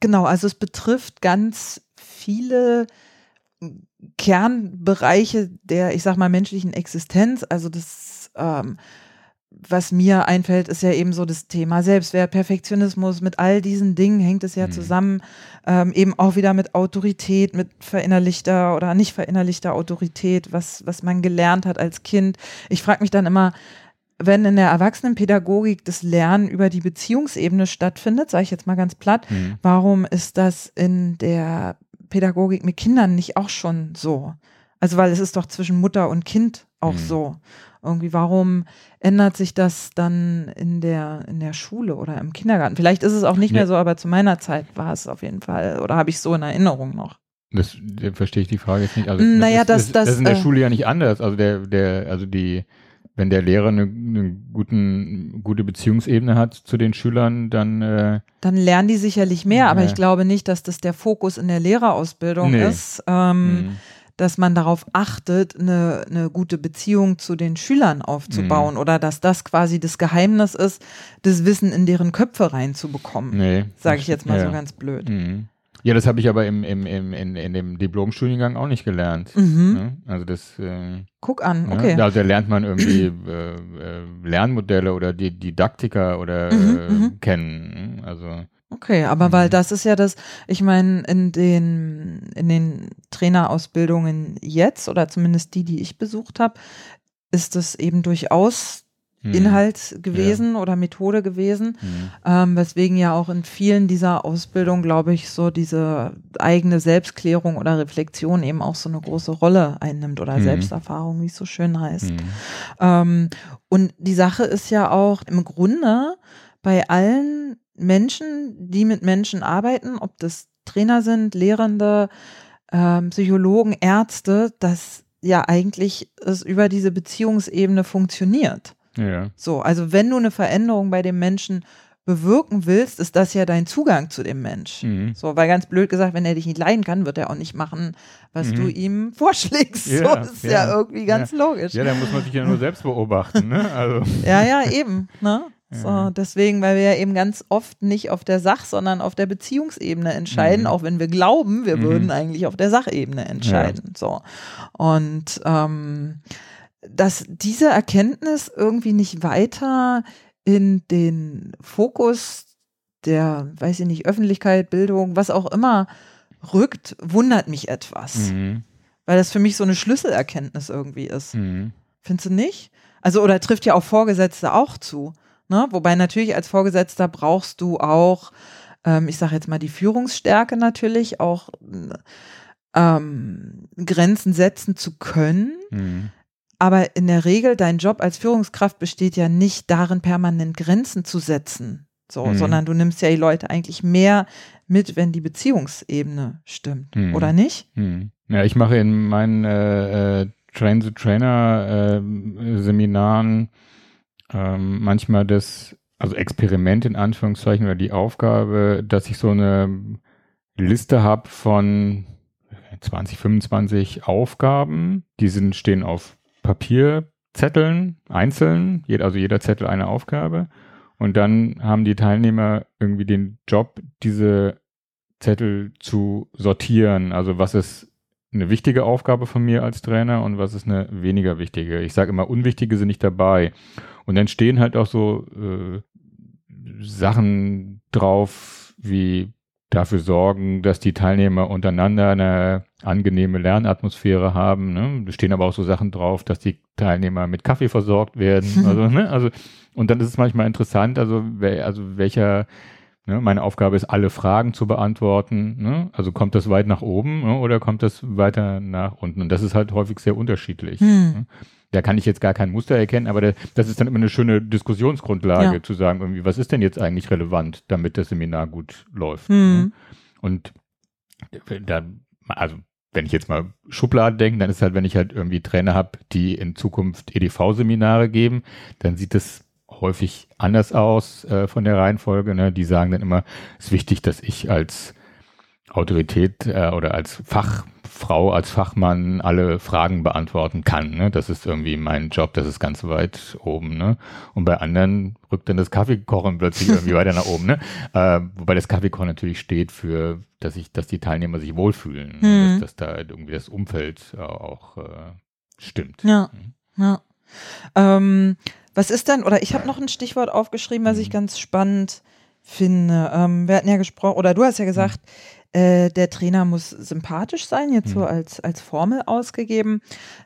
genau, also es betrifft ganz viele Kernbereiche der, ich sag mal, menschlichen Existenz. Also das ähm, was mir einfällt, ist ja eben so das Thema Selbstwert, Perfektionismus. Mit all diesen Dingen hängt es ja mhm. zusammen. Ähm, eben auch wieder mit Autorität, mit verinnerlichter oder nicht verinnerlichter Autorität, was, was man gelernt hat als Kind. Ich frage mich dann immer, wenn in der Erwachsenenpädagogik das Lernen über die Beziehungsebene stattfindet, sage ich jetzt mal ganz platt, mhm. warum ist das in der Pädagogik mit Kindern nicht auch schon so? Also, weil es ist doch zwischen Mutter und Kind auch mhm. so. Irgendwie, warum ändert sich das dann in der, in der Schule oder im Kindergarten? Vielleicht ist es auch nicht mehr so, aber zu meiner Zeit war es auf jeden Fall, oder habe ich so in Erinnerung noch. Das verstehe ich die Frage jetzt nicht. Also, naja, das, das, das, das, ist in der äh, Schule ja nicht anders. Also der, der, also die, wenn der Lehrer eine, eine guten, gute Beziehungsebene hat zu den Schülern, dann äh, dann lernen die sicherlich mehr, aber ich glaube nicht, dass das der Fokus in der Lehrerausbildung nee. ist. Ähm, mhm dass man darauf achtet, eine, eine gute Beziehung zu den Schülern aufzubauen mhm. oder dass das quasi das Geheimnis ist, das Wissen in deren Köpfe reinzubekommen. Nee. Sage ich jetzt mal ja. so ganz blöd. Mhm. Ja, das habe ich aber im, im, im, in, in dem Diplomstudiengang auch nicht gelernt. Mhm. Ne? Also das. Äh, Guck an, ne? okay. Da, da, lernt man irgendwie äh, äh, Lernmodelle oder die Didaktiker oder mhm, äh, mhm. kennen. Ne? Also Okay, aber weil mhm. das ist ja das, ich meine, in den, in den Trainerausbildungen jetzt oder zumindest die, die ich besucht habe, ist das eben durchaus mhm. Inhalt gewesen ja. oder Methode gewesen, mhm. ähm, weswegen ja auch in vielen dieser Ausbildungen, glaube ich, so diese eigene Selbstklärung oder Reflexion eben auch so eine große Rolle einnimmt oder mhm. Selbsterfahrung, wie es so schön heißt. Mhm. Ähm, und die Sache ist ja auch im Grunde bei allen Menschen, die mit Menschen arbeiten, ob das Trainer sind, Lehrende, ähm, Psychologen, Ärzte, dass ja eigentlich es über diese Beziehungsebene funktioniert. Ja. So, also wenn du eine Veränderung bei dem Menschen bewirken willst, ist das ja dein Zugang zu dem Mensch. Mhm. So, weil ganz blöd gesagt, wenn er dich nicht leiden kann, wird er auch nicht machen, was mhm. du ihm vorschlägst. Ja, so, das ist ja, ja irgendwie ganz ja. logisch. Ja, dann muss man sich ja nur selbst beobachten, ne? Also. Ja, ja, eben, ne? So, deswegen, weil wir ja eben ganz oft nicht auf der Sach-, sondern auf der Beziehungsebene entscheiden, mhm. auch wenn wir glauben, wir mhm. würden eigentlich auf der Sachebene entscheiden. Ja. So. Und ähm, dass diese Erkenntnis irgendwie nicht weiter in den Fokus der, weiß ich nicht, Öffentlichkeit, Bildung, was auch immer rückt, wundert mich etwas. Mhm. Weil das für mich so eine Schlüsselerkenntnis irgendwie ist. Mhm. Findest du nicht? Also, oder trifft ja auch Vorgesetzte auch zu. Ne? Wobei natürlich als Vorgesetzter brauchst du auch, ähm, ich sage jetzt mal die Führungsstärke natürlich, auch ähm, Grenzen setzen zu können. Mhm. Aber in der Regel, dein Job als Führungskraft besteht ja nicht darin, permanent Grenzen zu setzen. So, mhm. sondern du nimmst ja die Leute eigentlich mehr mit, wenn die Beziehungsebene stimmt, mhm. oder nicht? Mhm. Ja, ich mache in meinen äh, äh, Train-the-Trainer-Seminaren äh, ähm, manchmal das, also Experiment in Anführungszeichen oder die Aufgabe, dass ich so eine Liste habe von 20, 25 Aufgaben, die sind, stehen auf Papierzetteln, einzeln, also jeder Zettel eine Aufgabe. Und dann haben die Teilnehmer irgendwie den Job, diese Zettel zu sortieren. Also was ist eine wichtige Aufgabe von mir als Trainer und was ist eine weniger wichtige. Ich sage immer, unwichtige sind nicht dabei. Und dann stehen halt auch so äh, Sachen drauf, wie dafür sorgen, dass die Teilnehmer untereinander eine angenehme Lernatmosphäre haben. Ne? Da stehen aber auch so Sachen drauf, dass die Teilnehmer mit Kaffee versorgt werden. Also, ne? also und dann ist es manchmal interessant, also, wer, also welcher Ne, meine Aufgabe ist, alle Fragen zu beantworten. Ne? Also kommt das weit nach oben ne, oder kommt das weiter nach unten? Und das ist halt häufig sehr unterschiedlich. Hm. Ne? Da kann ich jetzt gar kein Muster erkennen, aber das ist dann immer eine schöne Diskussionsgrundlage ja. zu sagen, irgendwie, was ist denn jetzt eigentlich relevant, damit das Seminar gut läuft. Ne? Und da, also wenn ich jetzt mal Schubladen denke, dann ist halt, wenn ich halt irgendwie Trainer habe, die in Zukunft EDV-Seminare geben, dann sieht es häufig anders aus äh, von der Reihenfolge. Ne? Die sagen dann immer, es ist wichtig, dass ich als Autorität äh, oder als Fach Frau als Fachmann alle Fragen beantworten kann. Ne? Das ist irgendwie mein Job, das ist ganz weit oben. Ne? Und bei anderen rückt dann das Kaffeekochen plötzlich irgendwie weiter nach oben. Ne? Äh, wobei das Kaffeekochen natürlich steht für, dass ich, dass die Teilnehmer sich wohlfühlen, mhm. dass, dass, da irgendwie das Umfeld äh, auch äh, stimmt. Ja, mhm. ja. Ähm, was ist denn, oder ich habe noch ein Stichwort aufgeschrieben, was ich mhm. ganz spannend finde. Ähm, wir hatten ja gesprochen, oder du hast ja gesagt, mhm äh, der Trainer muss sympathisch sein, jetzt mhm. so als, als Formel ausgegeben.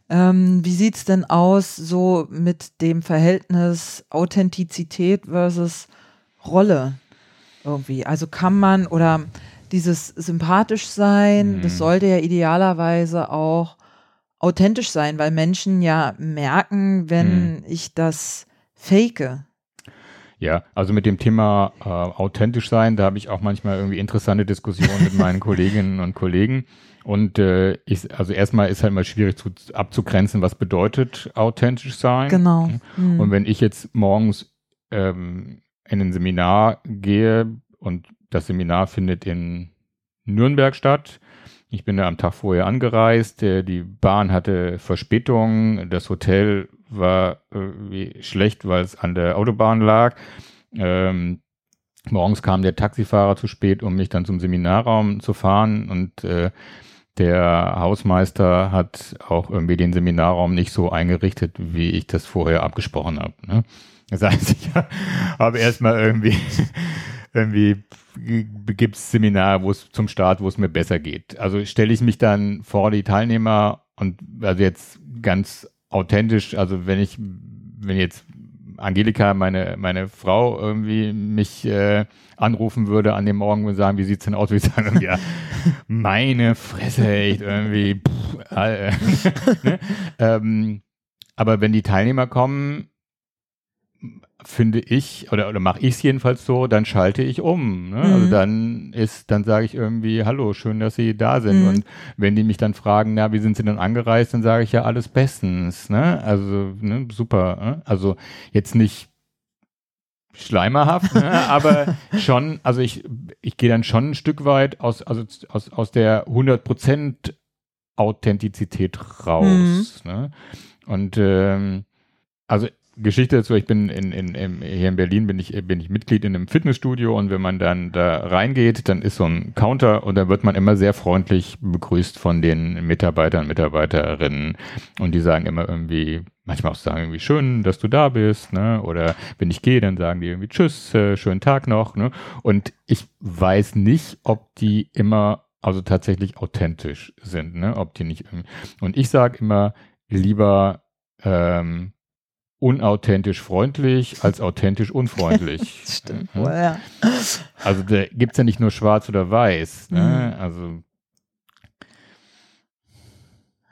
Ähm, wie sieht's denn aus so mit dem Verhältnis Authentizität versus Rolle irgendwie? Also kann man oder dieses sympathisch sein, mhm. das sollte ja idealerweise auch authentisch sein, weil Menschen ja merken, wenn mhm. ich das fake. Ja, also mit dem Thema äh, authentisch sein, da habe ich auch manchmal irgendwie interessante Diskussionen mit meinen Kolleginnen und Kollegen. Und äh, ich, also erstmal ist halt mal schwierig zu, abzugrenzen, was bedeutet authentisch sein. Genau. Mhm. Und wenn ich jetzt morgens ähm, in ein Seminar gehe und das Seminar findet in Nürnberg statt, ich bin da am Tag vorher angereist, äh, die Bahn hatte Verspätung, das Hotel war schlecht, weil es an der Autobahn lag. Ähm, morgens kam der Taxifahrer zu spät, um mich dann zum Seminarraum zu fahren und äh, der Hausmeister hat auch irgendwie den Seminarraum nicht so eingerichtet, wie ich das vorher abgesprochen habe. Ne? Das heißt, ich habe erstmal irgendwie, irgendwie gibt es Seminare, wo es zum Start, wo es mir besser geht. Also stelle ich mich dann vor die Teilnehmer und also jetzt ganz authentisch, also wenn ich, wenn jetzt Angelika, meine, meine Frau, irgendwie mich äh, anrufen würde an dem Morgen und sagen, wie sieht's denn aus? Wie sagen, ja, meine Fresse, echt irgendwie. Pff, äh, ne? ähm, aber wenn die Teilnehmer kommen, finde ich, oder, oder mache ich es jedenfalls so, dann schalte ich um. Ne? Also mhm. Also dann ist, dann sage ich irgendwie, hallo, schön, dass Sie da sind. Mhm. Und wenn die mich dann fragen, na, wie sind Sie denn angereist, dann sage ich ja alles bestens. Ne? Also, ne, super. Ne? Also jetzt nicht schleimerhaft, ne? aber schon, also ich, ich gehe dann schon ein Stück weit aus, also aus, aus der 100% Authentizität raus. Mhm. Ne? Und ähm, also Geschichte dazu, ich bin in, in, in, hier in Berlin bin ich, bin ich Mitglied in einem Fitnessstudio und wenn man dann da reingeht, dann ist so ein Counter und da wird man immer sehr freundlich begrüßt von den Mitarbeitern und Mitarbeiterinnen und die sagen immer irgendwie, manchmal auch sagen irgendwie schön, dass du da bist, ne? Oder wenn ich gehe, dann sagen die irgendwie Tschüss, äh, schönen Tag noch, ne? Und ich weiß nicht, ob die immer also tatsächlich authentisch sind, ne? Ob die nicht irgendwie. Und ich sage immer lieber ähm, unauthentisch freundlich als authentisch unfreundlich. Stimmt wohl, ja. Also da gibt es ja nicht nur schwarz oder weiß. Ne? Mhm. Also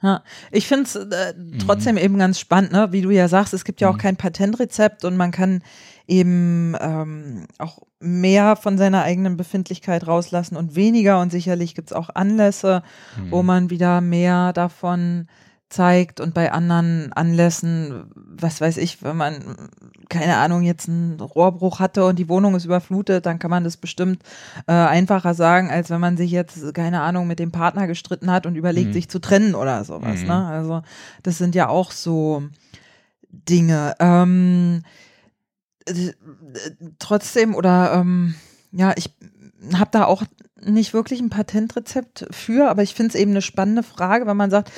ja, ich finde es äh, trotzdem mhm. eben ganz spannend, ne? wie du ja sagst, es gibt ja auch mhm. kein Patentrezept und man kann eben ähm, auch mehr von seiner eigenen Befindlichkeit rauslassen und weniger und sicherlich gibt es auch Anlässe, wo mhm. man wieder mehr davon zeigt und bei anderen Anlässen, was weiß ich, wenn man, keine Ahnung, jetzt einen Rohrbruch hatte und die Wohnung ist überflutet, dann kann man das bestimmt äh, einfacher sagen, als wenn man sich jetzt, keine Ahnung, mit dem Partner gestritten hat und überlegt, mhm. sich zu trennen oder sowas. Mhm. Ne? Also das sind ja auch so Dinge. Ähm, äh, trotzdem oder ähm, ja, ich habe da auch nicht wirklich ein Patentrezept für, aber ich finde es eben eine spannende Frage, wenn man sagt,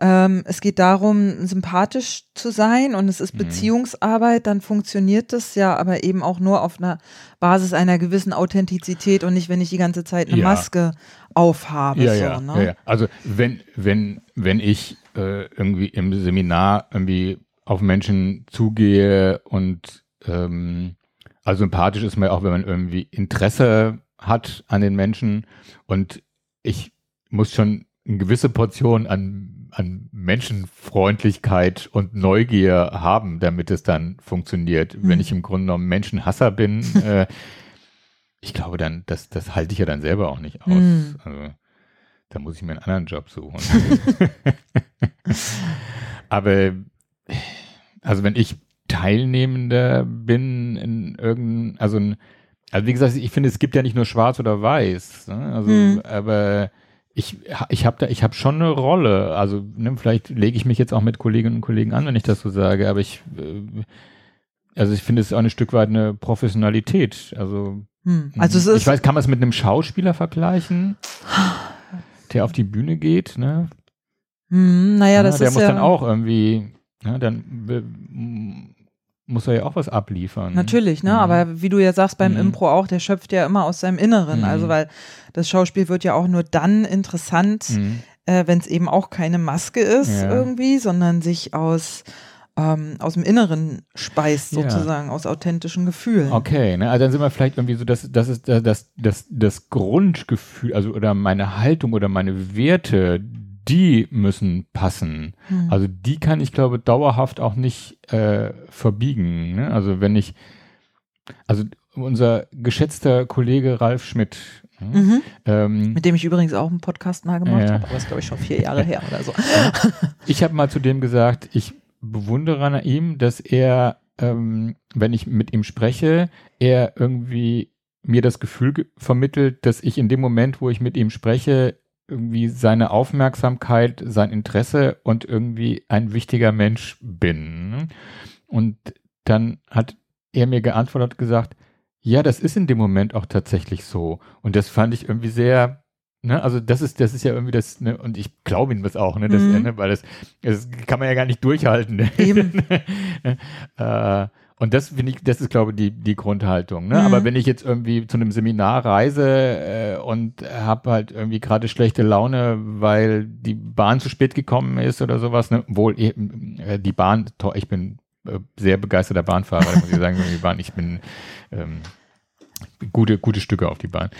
ähm, es geht darum, sympathisch zu sein und es ist mhm. Beziehungsarbeit, dann funktioniert das ja aber eben auch nur auf einer Basis einer gewissen Authentizität und nicht, wenn ich die ganze Zeit eine ja. Maske aufhabe. Ja, so, ja, ne? ja, ja, Also wenn, wenn, wenn ich äh, irgendwie im Seminar irgendwie auf Menschen zugehe und ähm, also sympathisch ist man auch, wenn man irgendwie Interesse hat an den Menschen und ich muss schon eine gewisse Portion an, an Menschenfreundlichkeit und Neugier haben, damit es dann funktioniert. Mhm. Wenn ich im Grunde genommen Menschenhasser bin, äh, ich glaube dann, das, das halte ich ja dann selber auch nicht aus. Mhm. Also, da muss ich mir einen anderen Job suchen. Aber also wenn ich Teilnehmender bin in irgendeinem, also also wie gesagt, ich finde, es gibt ja nicht nur Schwarz oder Weiß. Ne? Also, hm. aber ich, ich habe da, ich habe schon eine Rolle. Also ne, vielleicht lege ich mich jetzt auch mit Kolleginnen und Kollegen an, wenn ich das so sage. Aber ich, äh, also ich finde es auch ein Stück weit eine Professionalität. Also, hm. also es ist ich weiß, kann man es mit einem Schauspieler vergleichen, der auf die Bühne geht? Ne? Hm, naja, das ja, der ist muss ja dann auch irgendwie, ja, dann muss er ja auch was abliefern. Natürlich, ne? Mhm. Aber wie du ja sagst beim mhm. Impro auch, der schöpft ja immer aus seinem Inneren. Mhm. Also weil das Schauspiel wird ja auch nur dann interessant, mhm. äh, wenn es eben auch keine Maske ist ja. irgendwie, sondern sich aus ähm, aus dem Inneren speist sozusagen, ja. aus authentischen Gefühlen. Okay, ne? also dann sind wir vielleicht irgendwie so, dass das ist das, das, das Grundgefühl, also oder meine Haltung oder meine Werte, die müssen passen. Mhm. Also die kann ich, glaube dauerhaft auch nicht äh, verbiegen. Ne? Also wenn ich, also unser geschätzter Kollege Ralf Schmidt, mhm. ähm, mit dem ich übrigens auch einen Podcast mal gemacht äh, habe, aber das glaube ich schon vier Jahre her oder so. ich habe mal zu dem gesagt, ich bewundere an ihm, dass er, ähm, wenn ich mit ihm spreche, er irgendwie mir das Gefühl vermittelt, dass ich in dem Moment, wo ich mit ihm spreche, irgendwie seine Aufmerksamkeit, sein Interesse und irgendwie ein wichtiger Mensch bin. Und dann hat er mir geantwortet gesagt, ja, das ist in dem Moment auch tatsächlich so. Und das fand ich irgendwie sehr, ne, also das ist, das ist ja irgendwie das, ne, und ich glaube ihm das auch, ne, das, mhm. ne, weil das, das kann man ja gar nicht durchhalten. Ne? Eben. äh, und das finde ich, das ist, glaube ich, die, die Grundhaltung. Ne? Mhm. Aber wenn ich jetzt irgendwie zu einem Seminar reise äh, und habe halt irgendwie gerade schlechte Laune, weil die Bahn zu spät gekommen ist oder sowas, ne? wohl äh, die Bahn, ich bin äh, sehr begeisterter Bahnfahrer, muss ich sagen, die Bahn, ich bin ähm, gute, gute Stücke auf die Bahn.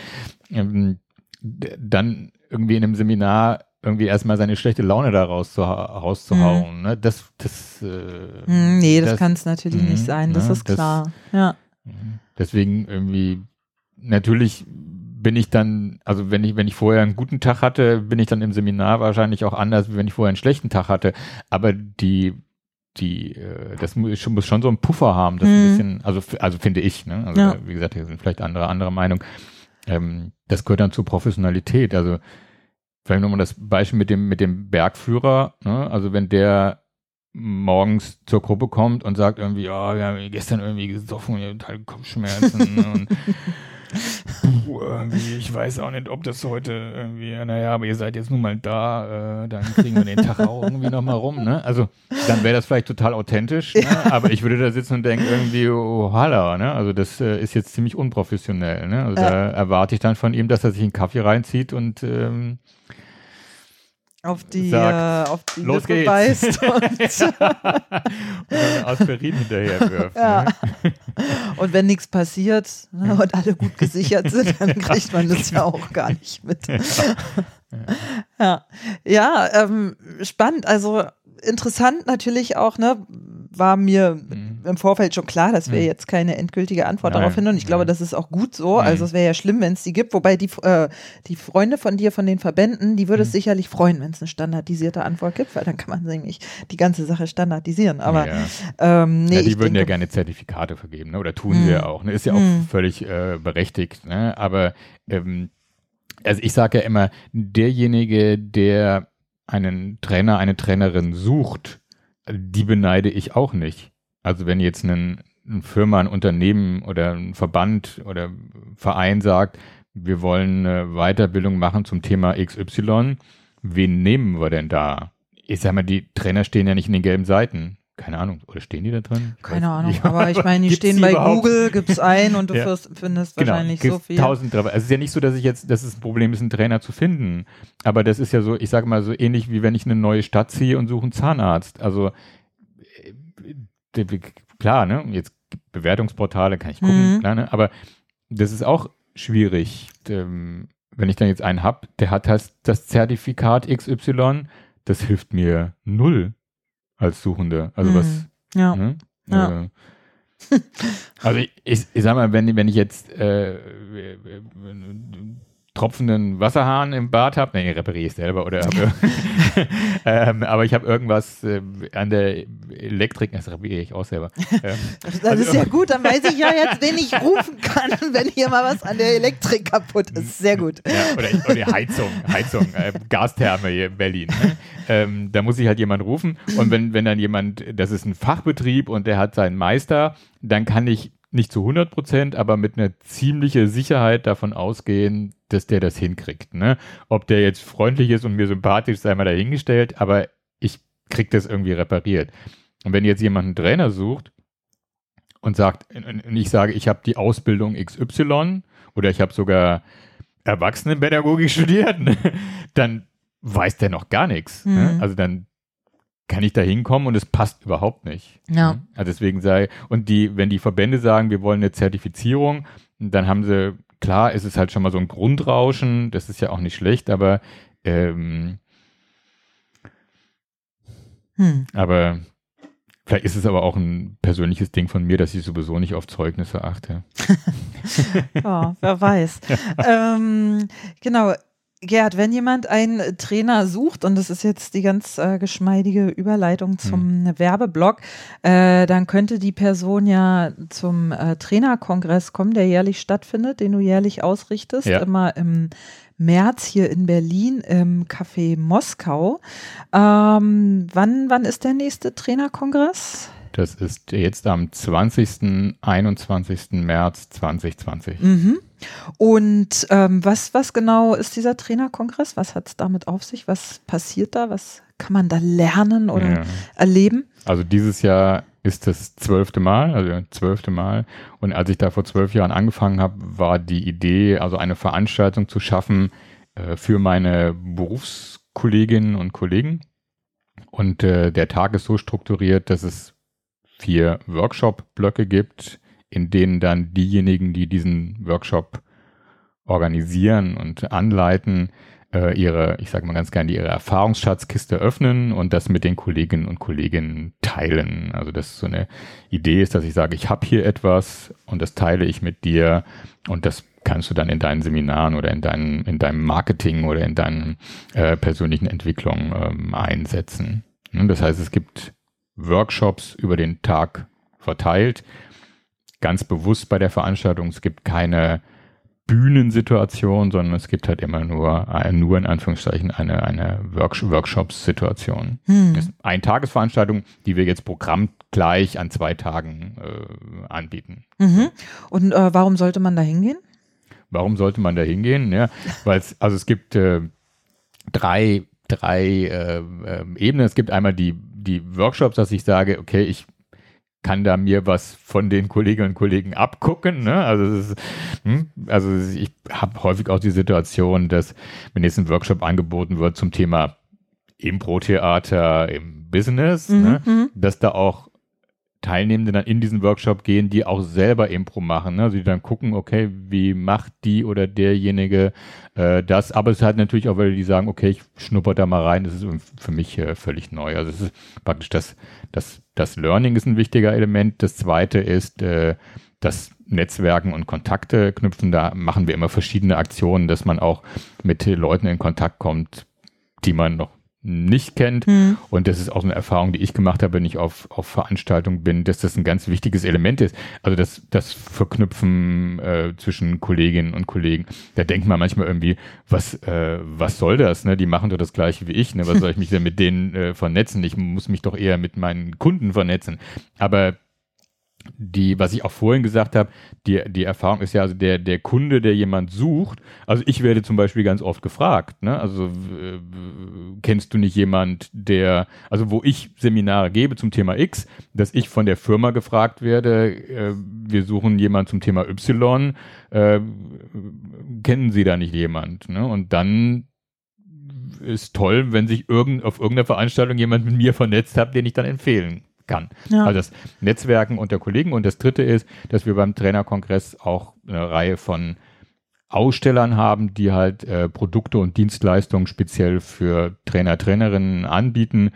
Ähm, dann irgendwie in einem Seminar irgendwie erstmal seine schlechte Laune da rauszuhauen. Mhm. Ne? Das, das, äh, hm, nee, das, das kann es natürlich mh, nicht sein, das ne? ist klar. Das, ja. Deswegen irgendwie, natürlich bin ich dann, also wenn ich, wenn ich vorher einen guten Tag hatte, bin ich dann im Seminar wahrscheinlich auch anders, wie wenn ich vorher einen schlechten Tag hatte. Aber die, die, äh, das muss schon, muss schon so einen Puffer haben, das mhm. ein bisschen, also, also finde ich, ne? Also ja. wie gesagt, hier sind vielleicht andere, andere Meinung. Ähm, das gehört dann zur Professionalität. Also vielleicht nochmal das Beispiel mit dem, mit dem Bergführer, ne? also wenn der morgens zur Gruppe kommt und sagt irgendwie, ja, oh, wir haben gestern irgendwie gesoffen und total Kopfschmerzen und puh, irgendwie, ich weiß auch nicht, ob das heute irgendwie, naja, aber ihr seid jetzt nun mal da, äh, dann kriegen wir den Tag auch irgendwie nochmal rum, ne? Also dann wäre das vielleicht total authentisch, ne? aber ich würde da sitzen und denken irgendwie, oh, holla, ne? Also das äh, ist jetzt ziemlich unprofessionell, ne? Also äh. da erwarte ich dann von ihm, dass er sich einen Kaffee reinzieht und ähm, auf die, sagt, äh, auf die los Lippe geht's. beißt und, und Aspirin hinterher wirft. Ja. Ne? Und wenn nichts passiert ne, und alle gut gesichert sind, dann kriegt man das ja auch gar nicht mit. Ja, ja. ja ähm, spannend. Also interessant natürlich auch, ne, war mir mhm. im Vorfeld schon klar, dass wir mhm. jetzt keine endgültige Antwort Nein. darauf finden. Und ich glaube, das ist auch gut so. Mhm. Also es wäre ja schlimm, wenn es die gibt. Wobei die, äh, die Freunde von dir, von den Verbänden, die würde es mhm. sicherlich freuen, wenn es eine standardisierte Antwort gibt, weil dann kann man nämlich die ganze Sache standardisieren. Aber ja. ähm, nee, ja, die würden denke, ja gerne Zertifikate vergeben, ne? oder tun sie ja auch. Ne? Ist ja auch völlig äh, berechtigt. Ne? Aber ähm, also ich sage ja immer, derjenige, der einen Trainer, eine Trainerin sucht, die beneide ich auch nicht. Also wenn jetzt ein, eine Firma, ein Unternehmen oder ein Verband oder Verein sagt, wir wollen eine Weiterbildung machen zum Thema XY, wen nehmen wir denn da? Ich sag mal, die Trainer stehen ja nicht in den gelben Seiten. Keine Ahnung, oder stehen die da drin? Ich Keine Ahnung, nicht. aber ich meine, die stehen bei überhaupt? Google, gib's ein und du ja. findest genau, wahrscheinlich so viel. Tausend, also es ist ja nicht so, dass ich jetzt, dass es ein Problem ist, einen Trainer zu finden. Aber das ist ja so, ich sage mal so ähnlich wie wenn ich eine neue Stadt ziehe und suche einen Zahnarzt. Also klar, ne, jetzt Bewertungsportale kann ich gucken, mhm. klar, ne, aber das ist auch schwierig. Ähm, wenn ich dann jetzt einen habe, der hat halt das Zertifikat XY, das hilft mir null als Suchende. Also mhm. was. Ja. Ne? ja. Äh, also ich, ich, ich, sag mal, wenn, wenn ich jetzt äh, tropfenden Wasserhahn im Bad habe, nee, repariere ich selber oder ähm, aber ich habe irgendwas äh, an der Elektrik, das repariere ich auch selber. Ähm, das also, ist ja gut, dann weiß ich ja jetzt, wen ich rufen kann, wenn hier mal was an der Elektrik kaputt ist. Sehr gut. Ja, oder, oder Heizung, Heizung, äh, Gastherme hier in Berlin. Ne? Ähm, da muss ich halt jemand rufen und wenn, wenn dann jemand, das ist ein Fachbetrieb und der hat seinen Meister, dann kann ich nicht zu 100 Prozent, aber mit einer ziemlichen Sicherheit davon ausgehen, dass der das hinkriegt. Ne? Ob der jetzt freundlich ist und mir sympathisch ist, sei mal dahingestellt, aber ich krieg das irgendwie repariert. Und wenn jetzt jemand einen Trainer sucht und sagt, und ich sage, ich habe die Ausbildung XY oder ich habe sogar Erwachsenenpädagogik studiert, ne? dann weiß der noch gar nichts. Ne? Mhm. Ne? Also dann kann ich da hinkommen und es passt überhaupt nicht. Ja. Also deswegen sei, und die, wenn die Verbände sagen, wir wollen eine Zertifizierung, dann haben sie, klar, ist es halt schon mal so ein Grundrauschen, das ist ja auch nicht schlecht, aber ähm, hm. aber Vielleicht ist es aber auch ein persönliches Ding von mir, dass ich sowieso nicht auf Zeugnisse achte. ja, wer weiß. ähm, genau. Gerd, wenn jemand einen Trainer sucht, und das ist jetzt die ganz äh, geschmeidige Überleitung zum hm. Werbeblock, äh, dann könnte die Person ja zum äh, Trainerkongress kommen, der jährlich stattfindet, den du jährlich ausrichtest, ja. immer im März hier in Berlin im Café Moskau. Ähm, wann, wann ist der nächste Trainerkongress? Das ist jetzt am 20. 21. März 2020. Mhm. Und ähm, was, was genau ist dieser Trainerkongress? Was hat es damit auf sich? Was passiert da? Was kann man da lernen oder ja. erleben? Also dieses Jahr ist das zwölfte Mal, also zwölfte Mal. Und als ich da vor zwölf Jahren angefangen habe, war die Idee, also eine Veranstaltung zu schaffen äh, für meine Berufskolleginnen und Kollegen. Und äh, der Tag ist so strukturiert, dass es vier Workshop-Blöcke gibt, in denen dann diejenigen, die diesen Workshop organisieren und anleiten, äh, ihre, ich sage mal ganz gerne, ihre Erfahrungsschatzkiste öffnen und das mit den Kolleginnen und Kollegen teilen. Also das so eine Idee ist, dass ich sage, ich habe hier etwas und das teile ich mit dir und das kannst du dann in deinen Seminaren oder in, deinen, in deinem Marketing oder in deinen äh, persönlichen Entwicklungen ähm, einsetzen. Das heißt, es gibt Workshops über den Tag verteilt. Ganz bewusst bei der Veranstaltung, es gibt keine Bühnensituation, sondern es gibt halt immer nur, nur in Anführungszeichen eine, eine Workshops-Situation. Hm. Das ist eine Tagesveranstaltung, die wir jetzt programmgleich an zwei Tagen äh, anbieten. Mhm. Und äh, warum sollte man da hingehen? Warum sollte man da hingehen? Ja, weil es, also es gibt äh, drei, drei äh, ähm, Ebenen. Es gibt einmal die, die Workshops, dass ich sage, okay, ich kann da mir was von den Kolleginnen und Kollegen abgucken. Ne? Also, ist, hm? also ich habe häufig auch die Situation, dass wenn jetzt ein Workshop angeboten wird zum Thema Impro-Theater im Business, mhm. ne? Mhm. dass da auch Teilnehmende dann in diesen Workshop gehen, die auch selber Impro machen. Ne? Also die dann gucken, okay, wie macht die oder derjenige äh, das? Aber es ist halt natürlich auch, weil die sagen, okay, ich schnupper da mal rein, das ist für mich äh, völlig neu. Also es ist praktisch das, das, das Learning ist ein wichtiger Element. Das zweite ist äh, das Netzwerken und Kontakte knüpfen. Da machen wir immer verschiedene Aktionen, dass man auch mit Leuten in Kontakt kommt, die man noch nicht kennt. Mhm. Und das ist auch eine Erfahrung, die ich gemacht habe, wenn ich auf, auf Veranstaltungen bin, dass das ein ganz wichtiges Element ist. Also das, das Verknüpfen äh, zwischen Kolleginnen und Kollegen. Da denkt man manchmal irgendwie, was, äh, was soll das? Ne? Die machen doch das gleiche wie ich. Ne? Was soll ich mich denn mit denen äh, vernetzen? Ich muss mich doch eher mit meinen Kunden vernetzen. Aber die, was ich auch vorhin gesagt habe, die, die Erfahrung ist ja, also der, der Kunde, der jemand sucht, also ich werde zum Beispiel ganz oft gefragt, ne? Also kennst du nicht jemand, der, also wo ich Seminare gebe zum Thema X, dass ich von der Firma gefragt werde, äh, wir suchen jemanden zum Thema Y, äh, kennen Sie da nicht jemand? Ne? Und dann ist toll, wenn sich irgend, auf irgendeiner Veranstaltung jemand mit mir vernetzt hat, den ich dann empfehlen kann. Ja. Also das Netzwerken unter Kollegen. Und das dritte ist, dass wir beim Trainerkongress auch eine Reihe von Ausstellern haben, die halt äh, Produkte und Dienstleistungen speziell für Trainer, Trainerinnen anbieten.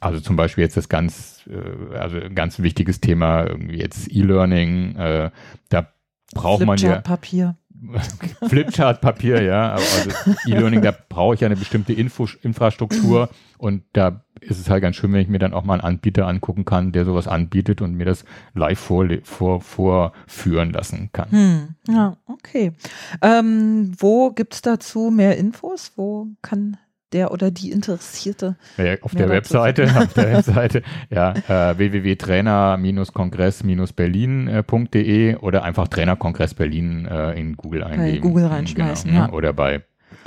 Also zum Beispiel jetzt das ganz, äh, also ein ganz wichtiges Thema, irgendwie jetzt E-Learning, äh, da braucht man ja. Papier. Flipchart-Papier, ja. Also E-Learning, da brauche ich ja eine bestimmte Info Infrastruktur und da ist es halt ganz schön, wenn ich mir dann auch mal einen Anbieter angucken kann, der sowas anbietet und mir das live vor, vor, vorführen lassen kann. Hm, ja, okay. Ähm, wo gibt es dazu mehr Infos? Wo kann der oder die Interessierte. Ja, auf der Webseite, auf der Webseite, ja, äh, www.trainer-kongress-berlin.de oder einfach Trainerkongress Berlin äh, in Google eingeben. Bei Google reinschmeißen, genau, ja. Oder bei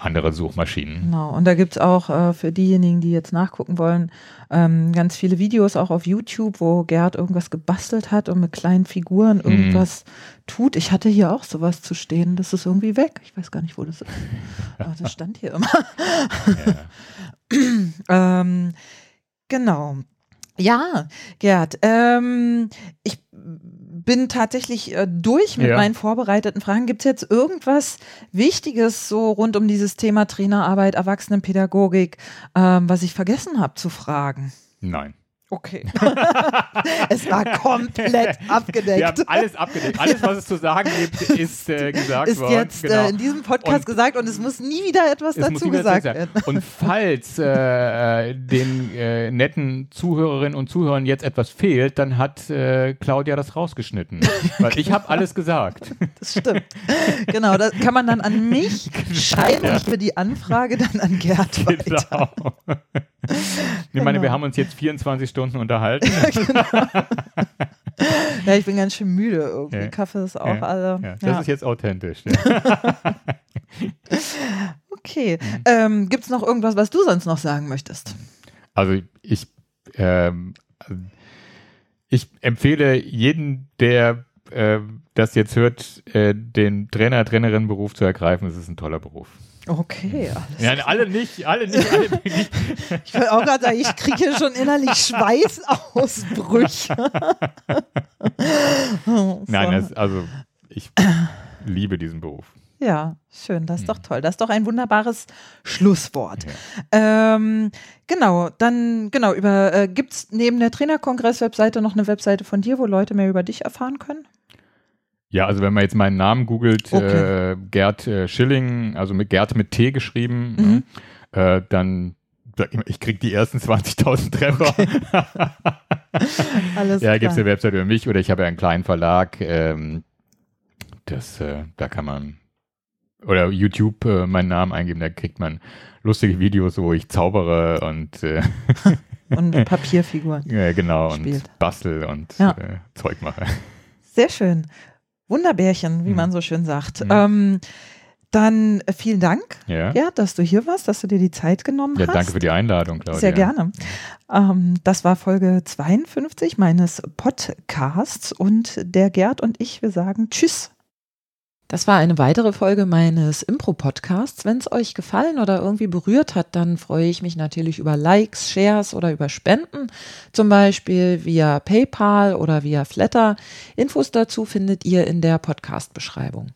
andere Suchmaschinen. Genau, und da gibt es auch äh, für diejenigen, die jetzt nachgucken wollen, ähm, ganz viele Videos auch auf YouTube, wo Gerd irgendwas gebastelt hat und mit kleinen Figuren mhm. irgendwas mhm. tut. Ich hatte hier auch sowas zu stehen, das ist irgendwie weg. Ich weiß gar nicht, wo das ist. Aber das stand hier immer. ähm, genau. Ja, Gerd, ähm, ich bin tatsächlich äh, durch mit ja. meinen vorbereiteten Fragen. Gibt es jetzt irgendwas Wichtiges so rund um dieses Thema Trainerarbeit, Erwachsenenpädagogik, ähm, was ich vergessen habe zu fragen? Nein. Okay. es war komplett abgedeckt. Wir haben alles abgedeckt. Alles, was es zu sagen gibt, ist äh, gesagt ist worden. Ist jetzt genau. äh, in diesem Podcast und gesagt und es muss nie wieder etwas dazu gesagt werden. Und falls äh, den äh, netten Zuhörerinnen und Zuhörern jetzt etwas fehlt, dann hat äh, Claudia das rausgeschnitten. Weil genau. ich habe alles gesagt. Das stimmt. Genau, das kann man dann an mich schreiben ja. für die Anfrage dann an Gerd genau. weiter. Ich meine, wir genau. haben uns jetzt 24 Stunden unterhalten. genau. ja, ich bin ganz schön müde irgendwie. Ja. Kaffee ist auch ja. alle. Ja. Das ist jetzt authentisch. okay. Mhm. Ähm, Gibt es noch irgendwas, was du sonst noch sagen möchtest? Also ich, ähm, ich empfehle jeden, der äh, das jetzt hört, äh, den Trainer-Trainerinnen-Beruf zu ergreifen. Es ist ein toller Beruf. Okay, alles ja, alle nicht, alle nicht, alle nicht. Ich will auch gerade sagen, ich kriege schon innerlich Schweißausbrüche. oh, so. Nein, das, also ich liebe diesen Beruf. Ja, schön, das ist doch mhm. toll. Das ist doch ein wunderbares Schlusswort. Ja. Ähm, genau, dann, genau, über äh, gibt es neben der Trainerkongress-Webseite noch eine Webseite von dir, wo Leute mehr über dich erfahren können? Ja, also wenn man jetzt meinen Namen googelt, okay. äh, Gerd äh, Schilling, also mit Gerd mit T geschrieben, mhm. ne, äh, dann ich krieg die ersten 20.000 Treffer. Okay. Alles ja, gibt es eine Website über mich oder ich habe ja einen kleinen Verlag. Ähm, das, äh, da kann man oder YouTube äh, meinen Namen eingeben, da kriegt man lustige Videos, wo ich zaubere und äh, und Papierfiguren. ja, genau spielt. und bastel und ja. Äh, Zeug mache. Sehr schön. Wunderbärchen, wie mhm. man so schön sagt. Mhm. Ähm, dann äh, vielen Dank, ja. ja. dass du hier warst, dass du dir die Zeit genommen ja, hast. Danke für die Einladung, Claudia. Sehr gerne. Ähm, das war Folge 52 meines Podcasts und der Gerd und ich, wir sagen Tschüss. Das war eine weitere Folge meines Impro-Podcasts. Wenn es euch gefallen oder irgendwie berührt hat, dann freue ich mich natürlich über Likes, Shares oder über Spenden, zum Beispiel via PayPal oder via Flatter. Infos dazu findet ihr in der Podcast-Beschreibung.